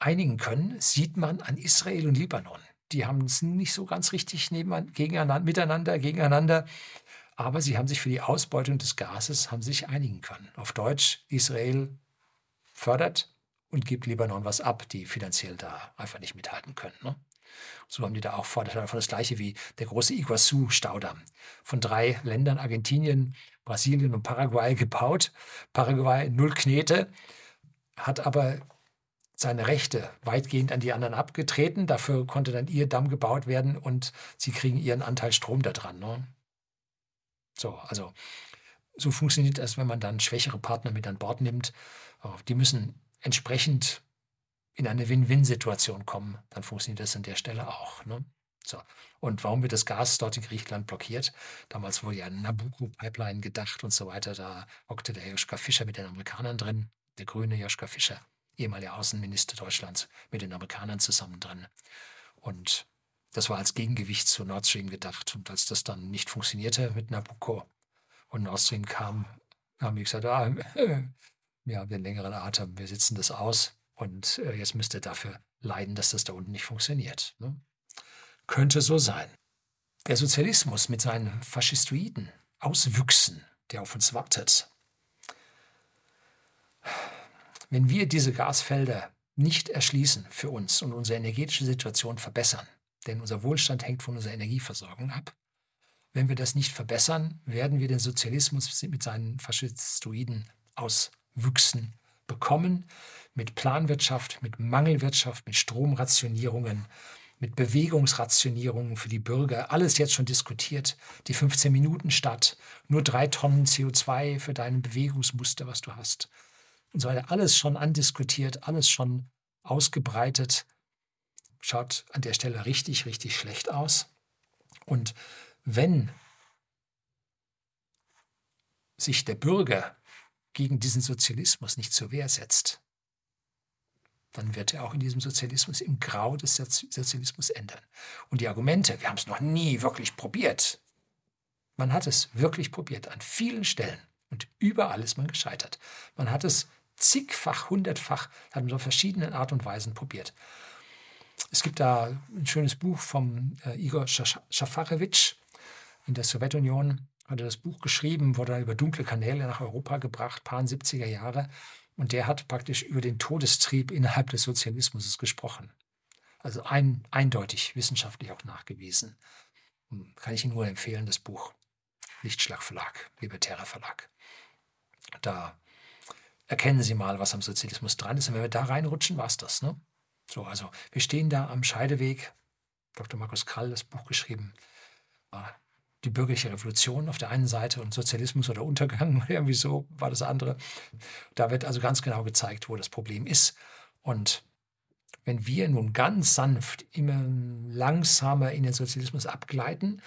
einigen können, sieht man an Israel und Libanon. Die haben es nicht so ganz richtig gegeneinander, miteinander, gegeneinander, aber sie haben sich für die Ausbeutung des Gases haben sich einigen können. Auf Deutsch, Israel fördert und gibt Libanon was ab, die finanziell da einfach nicht mithalten können. Ne? So haben die da auch Vorteile davon. Das gleiche wie der große Iguazu-Staudamm. Von drei Ländern, Argentinien, Brasilien und Paraguay, gebaut. Paraguay null Knete, hat aber seine Rechte weitgehend an die anderen abgetreten. Dafür konnte dann ihr Damm gebaut werden und sie kriegen ihren Anteil Strom da dran. Ne? So, also so funktioniert das, wenn man dann schwächere Partner mit an Bord nimmt. Die müssen entsprechend in eine Win-Win-Situation kommen, dann funktioniert das an der Stelle auch. Ne? So. Und warum wird das Gas dort in Griechenland blockiert? Damals wurde ja Nabucco-Pipeline gedacht und so weiter. Da hockte der Joschka Fischer mit den Amerikanern drin, der grüne Joschka Fischer, ehemaliger Außenminister Deutschlands, mit den Amerikanern zusammen drin. Und Das war als Gegengewicht zu Nord Stream gedacht. Und als das dann nicht funktionierte mit Nabucco und Nord Stream kam, haben wir gesagt, ah, wir haben den längeren Atem, wir sitzen das aus und äh, jetzt müsst ihr dafür leiden, dass das da unten nicht funktioniert. Ne? Könnte so sein. Der Sozialismus mit seinen faschistoiden Auswüchsen, der auf uns wartet. Wenn wir diese Gasfelder nicht erschließen für uns und unsere energetische Situation verbessern, denn unser Wohlstand hängt von unserer Energieversorgung ab. Wenn wir das nicht verbessern, werden wir den Sozialismus mit seinen faschistoiden Auswüchsen bekommen, mit Planwirtschaft, mit Mangelwirtschaft, mit Stromrationierungen, mit Bewegungsrationierungen für die Bürger, alles jetzt schon diskutiert, die 15 Minuten statt, nur drei Tonnen CO2 für dein Bewegungsmuster, was du hast und so weiter. Alles schon andiskutiert, alles schon ausgebreitet. Schaut an der Stelle richtig, richtig schlecht aus. Und wenn sich der Bürger gegen diesen Sozialismus nicht zur Wehr setzt, dann wird er auch in diesem Sozialismus im Grau des Sozialismus ändern. Und die Argumente, wir haben es noch nie wirklich probiert. Man hat es wirklich probiert an vielen Stellen und überall ist man gescheitert. Man hat es zigfach, hundertfach, hat man auf verschiedenen Art und Weisen probiert. Es gibt da ein schönes Buch vom äh, Igor Schafarewitsch in der Sowjetunion. Hat er das Buch geschrieben, wurde dann über dunkle Kanäle nach Europa gebracht, paar 70er Jahre. Und der hat praktisch über den Todestrieb innerhalb des Sozialismus gesprochen. Also ein, eindeutig wissenschaftlich auch nachgewiesen. Hm, kann ich Ihnen nur empfehlen, das Buch. Lichtschlag Verlag, Libertärer Verlag. Da erkennen Sie mal, was am Sozialismus dran ist. Und wenn wir da reinrutschen, war es das. Ne? So, also wir stehen da am Scheideweg. Dr. Markus Krall das Buch geschrieben. Äh, die bürgerliche Revolution auf der einen Seite und Sozialismus oder Untergang, [laughs] irgendwie so war das andere. Da wird also ganz genau gezeigt, wo das Problem ist. Und wenn wir nun ganz sanft, immer langsamer in den Sozialismus abgleiten,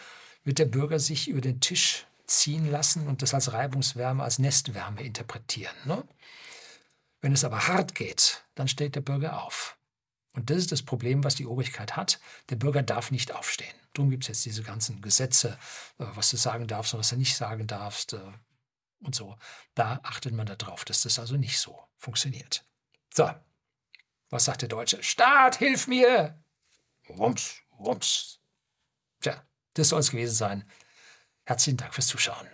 wird der Bürger sich über den Tisch ziehen lassen und das als Reibungswärme, als Nestwärme interpretieren. Ne? Wenn es aber hart geht, dann steht der Bürger auf. Und das ist das Problem, was die Obrigkeit hat. Der Bürger darf nicht aufstehen. Darum gibt es jetzt diese ganzen Gesetze, äh, was du sagen darfst und was du nicht sagen darfst äh, und so. Da achtet man darauf, dass das also nicht so funktioniert. So, was sagt der Deutsche? Staat, hilf mir! Wumps, wumps. Tja, das soll es gewesen sein. Herzlichen Dank fürs Zuschauen.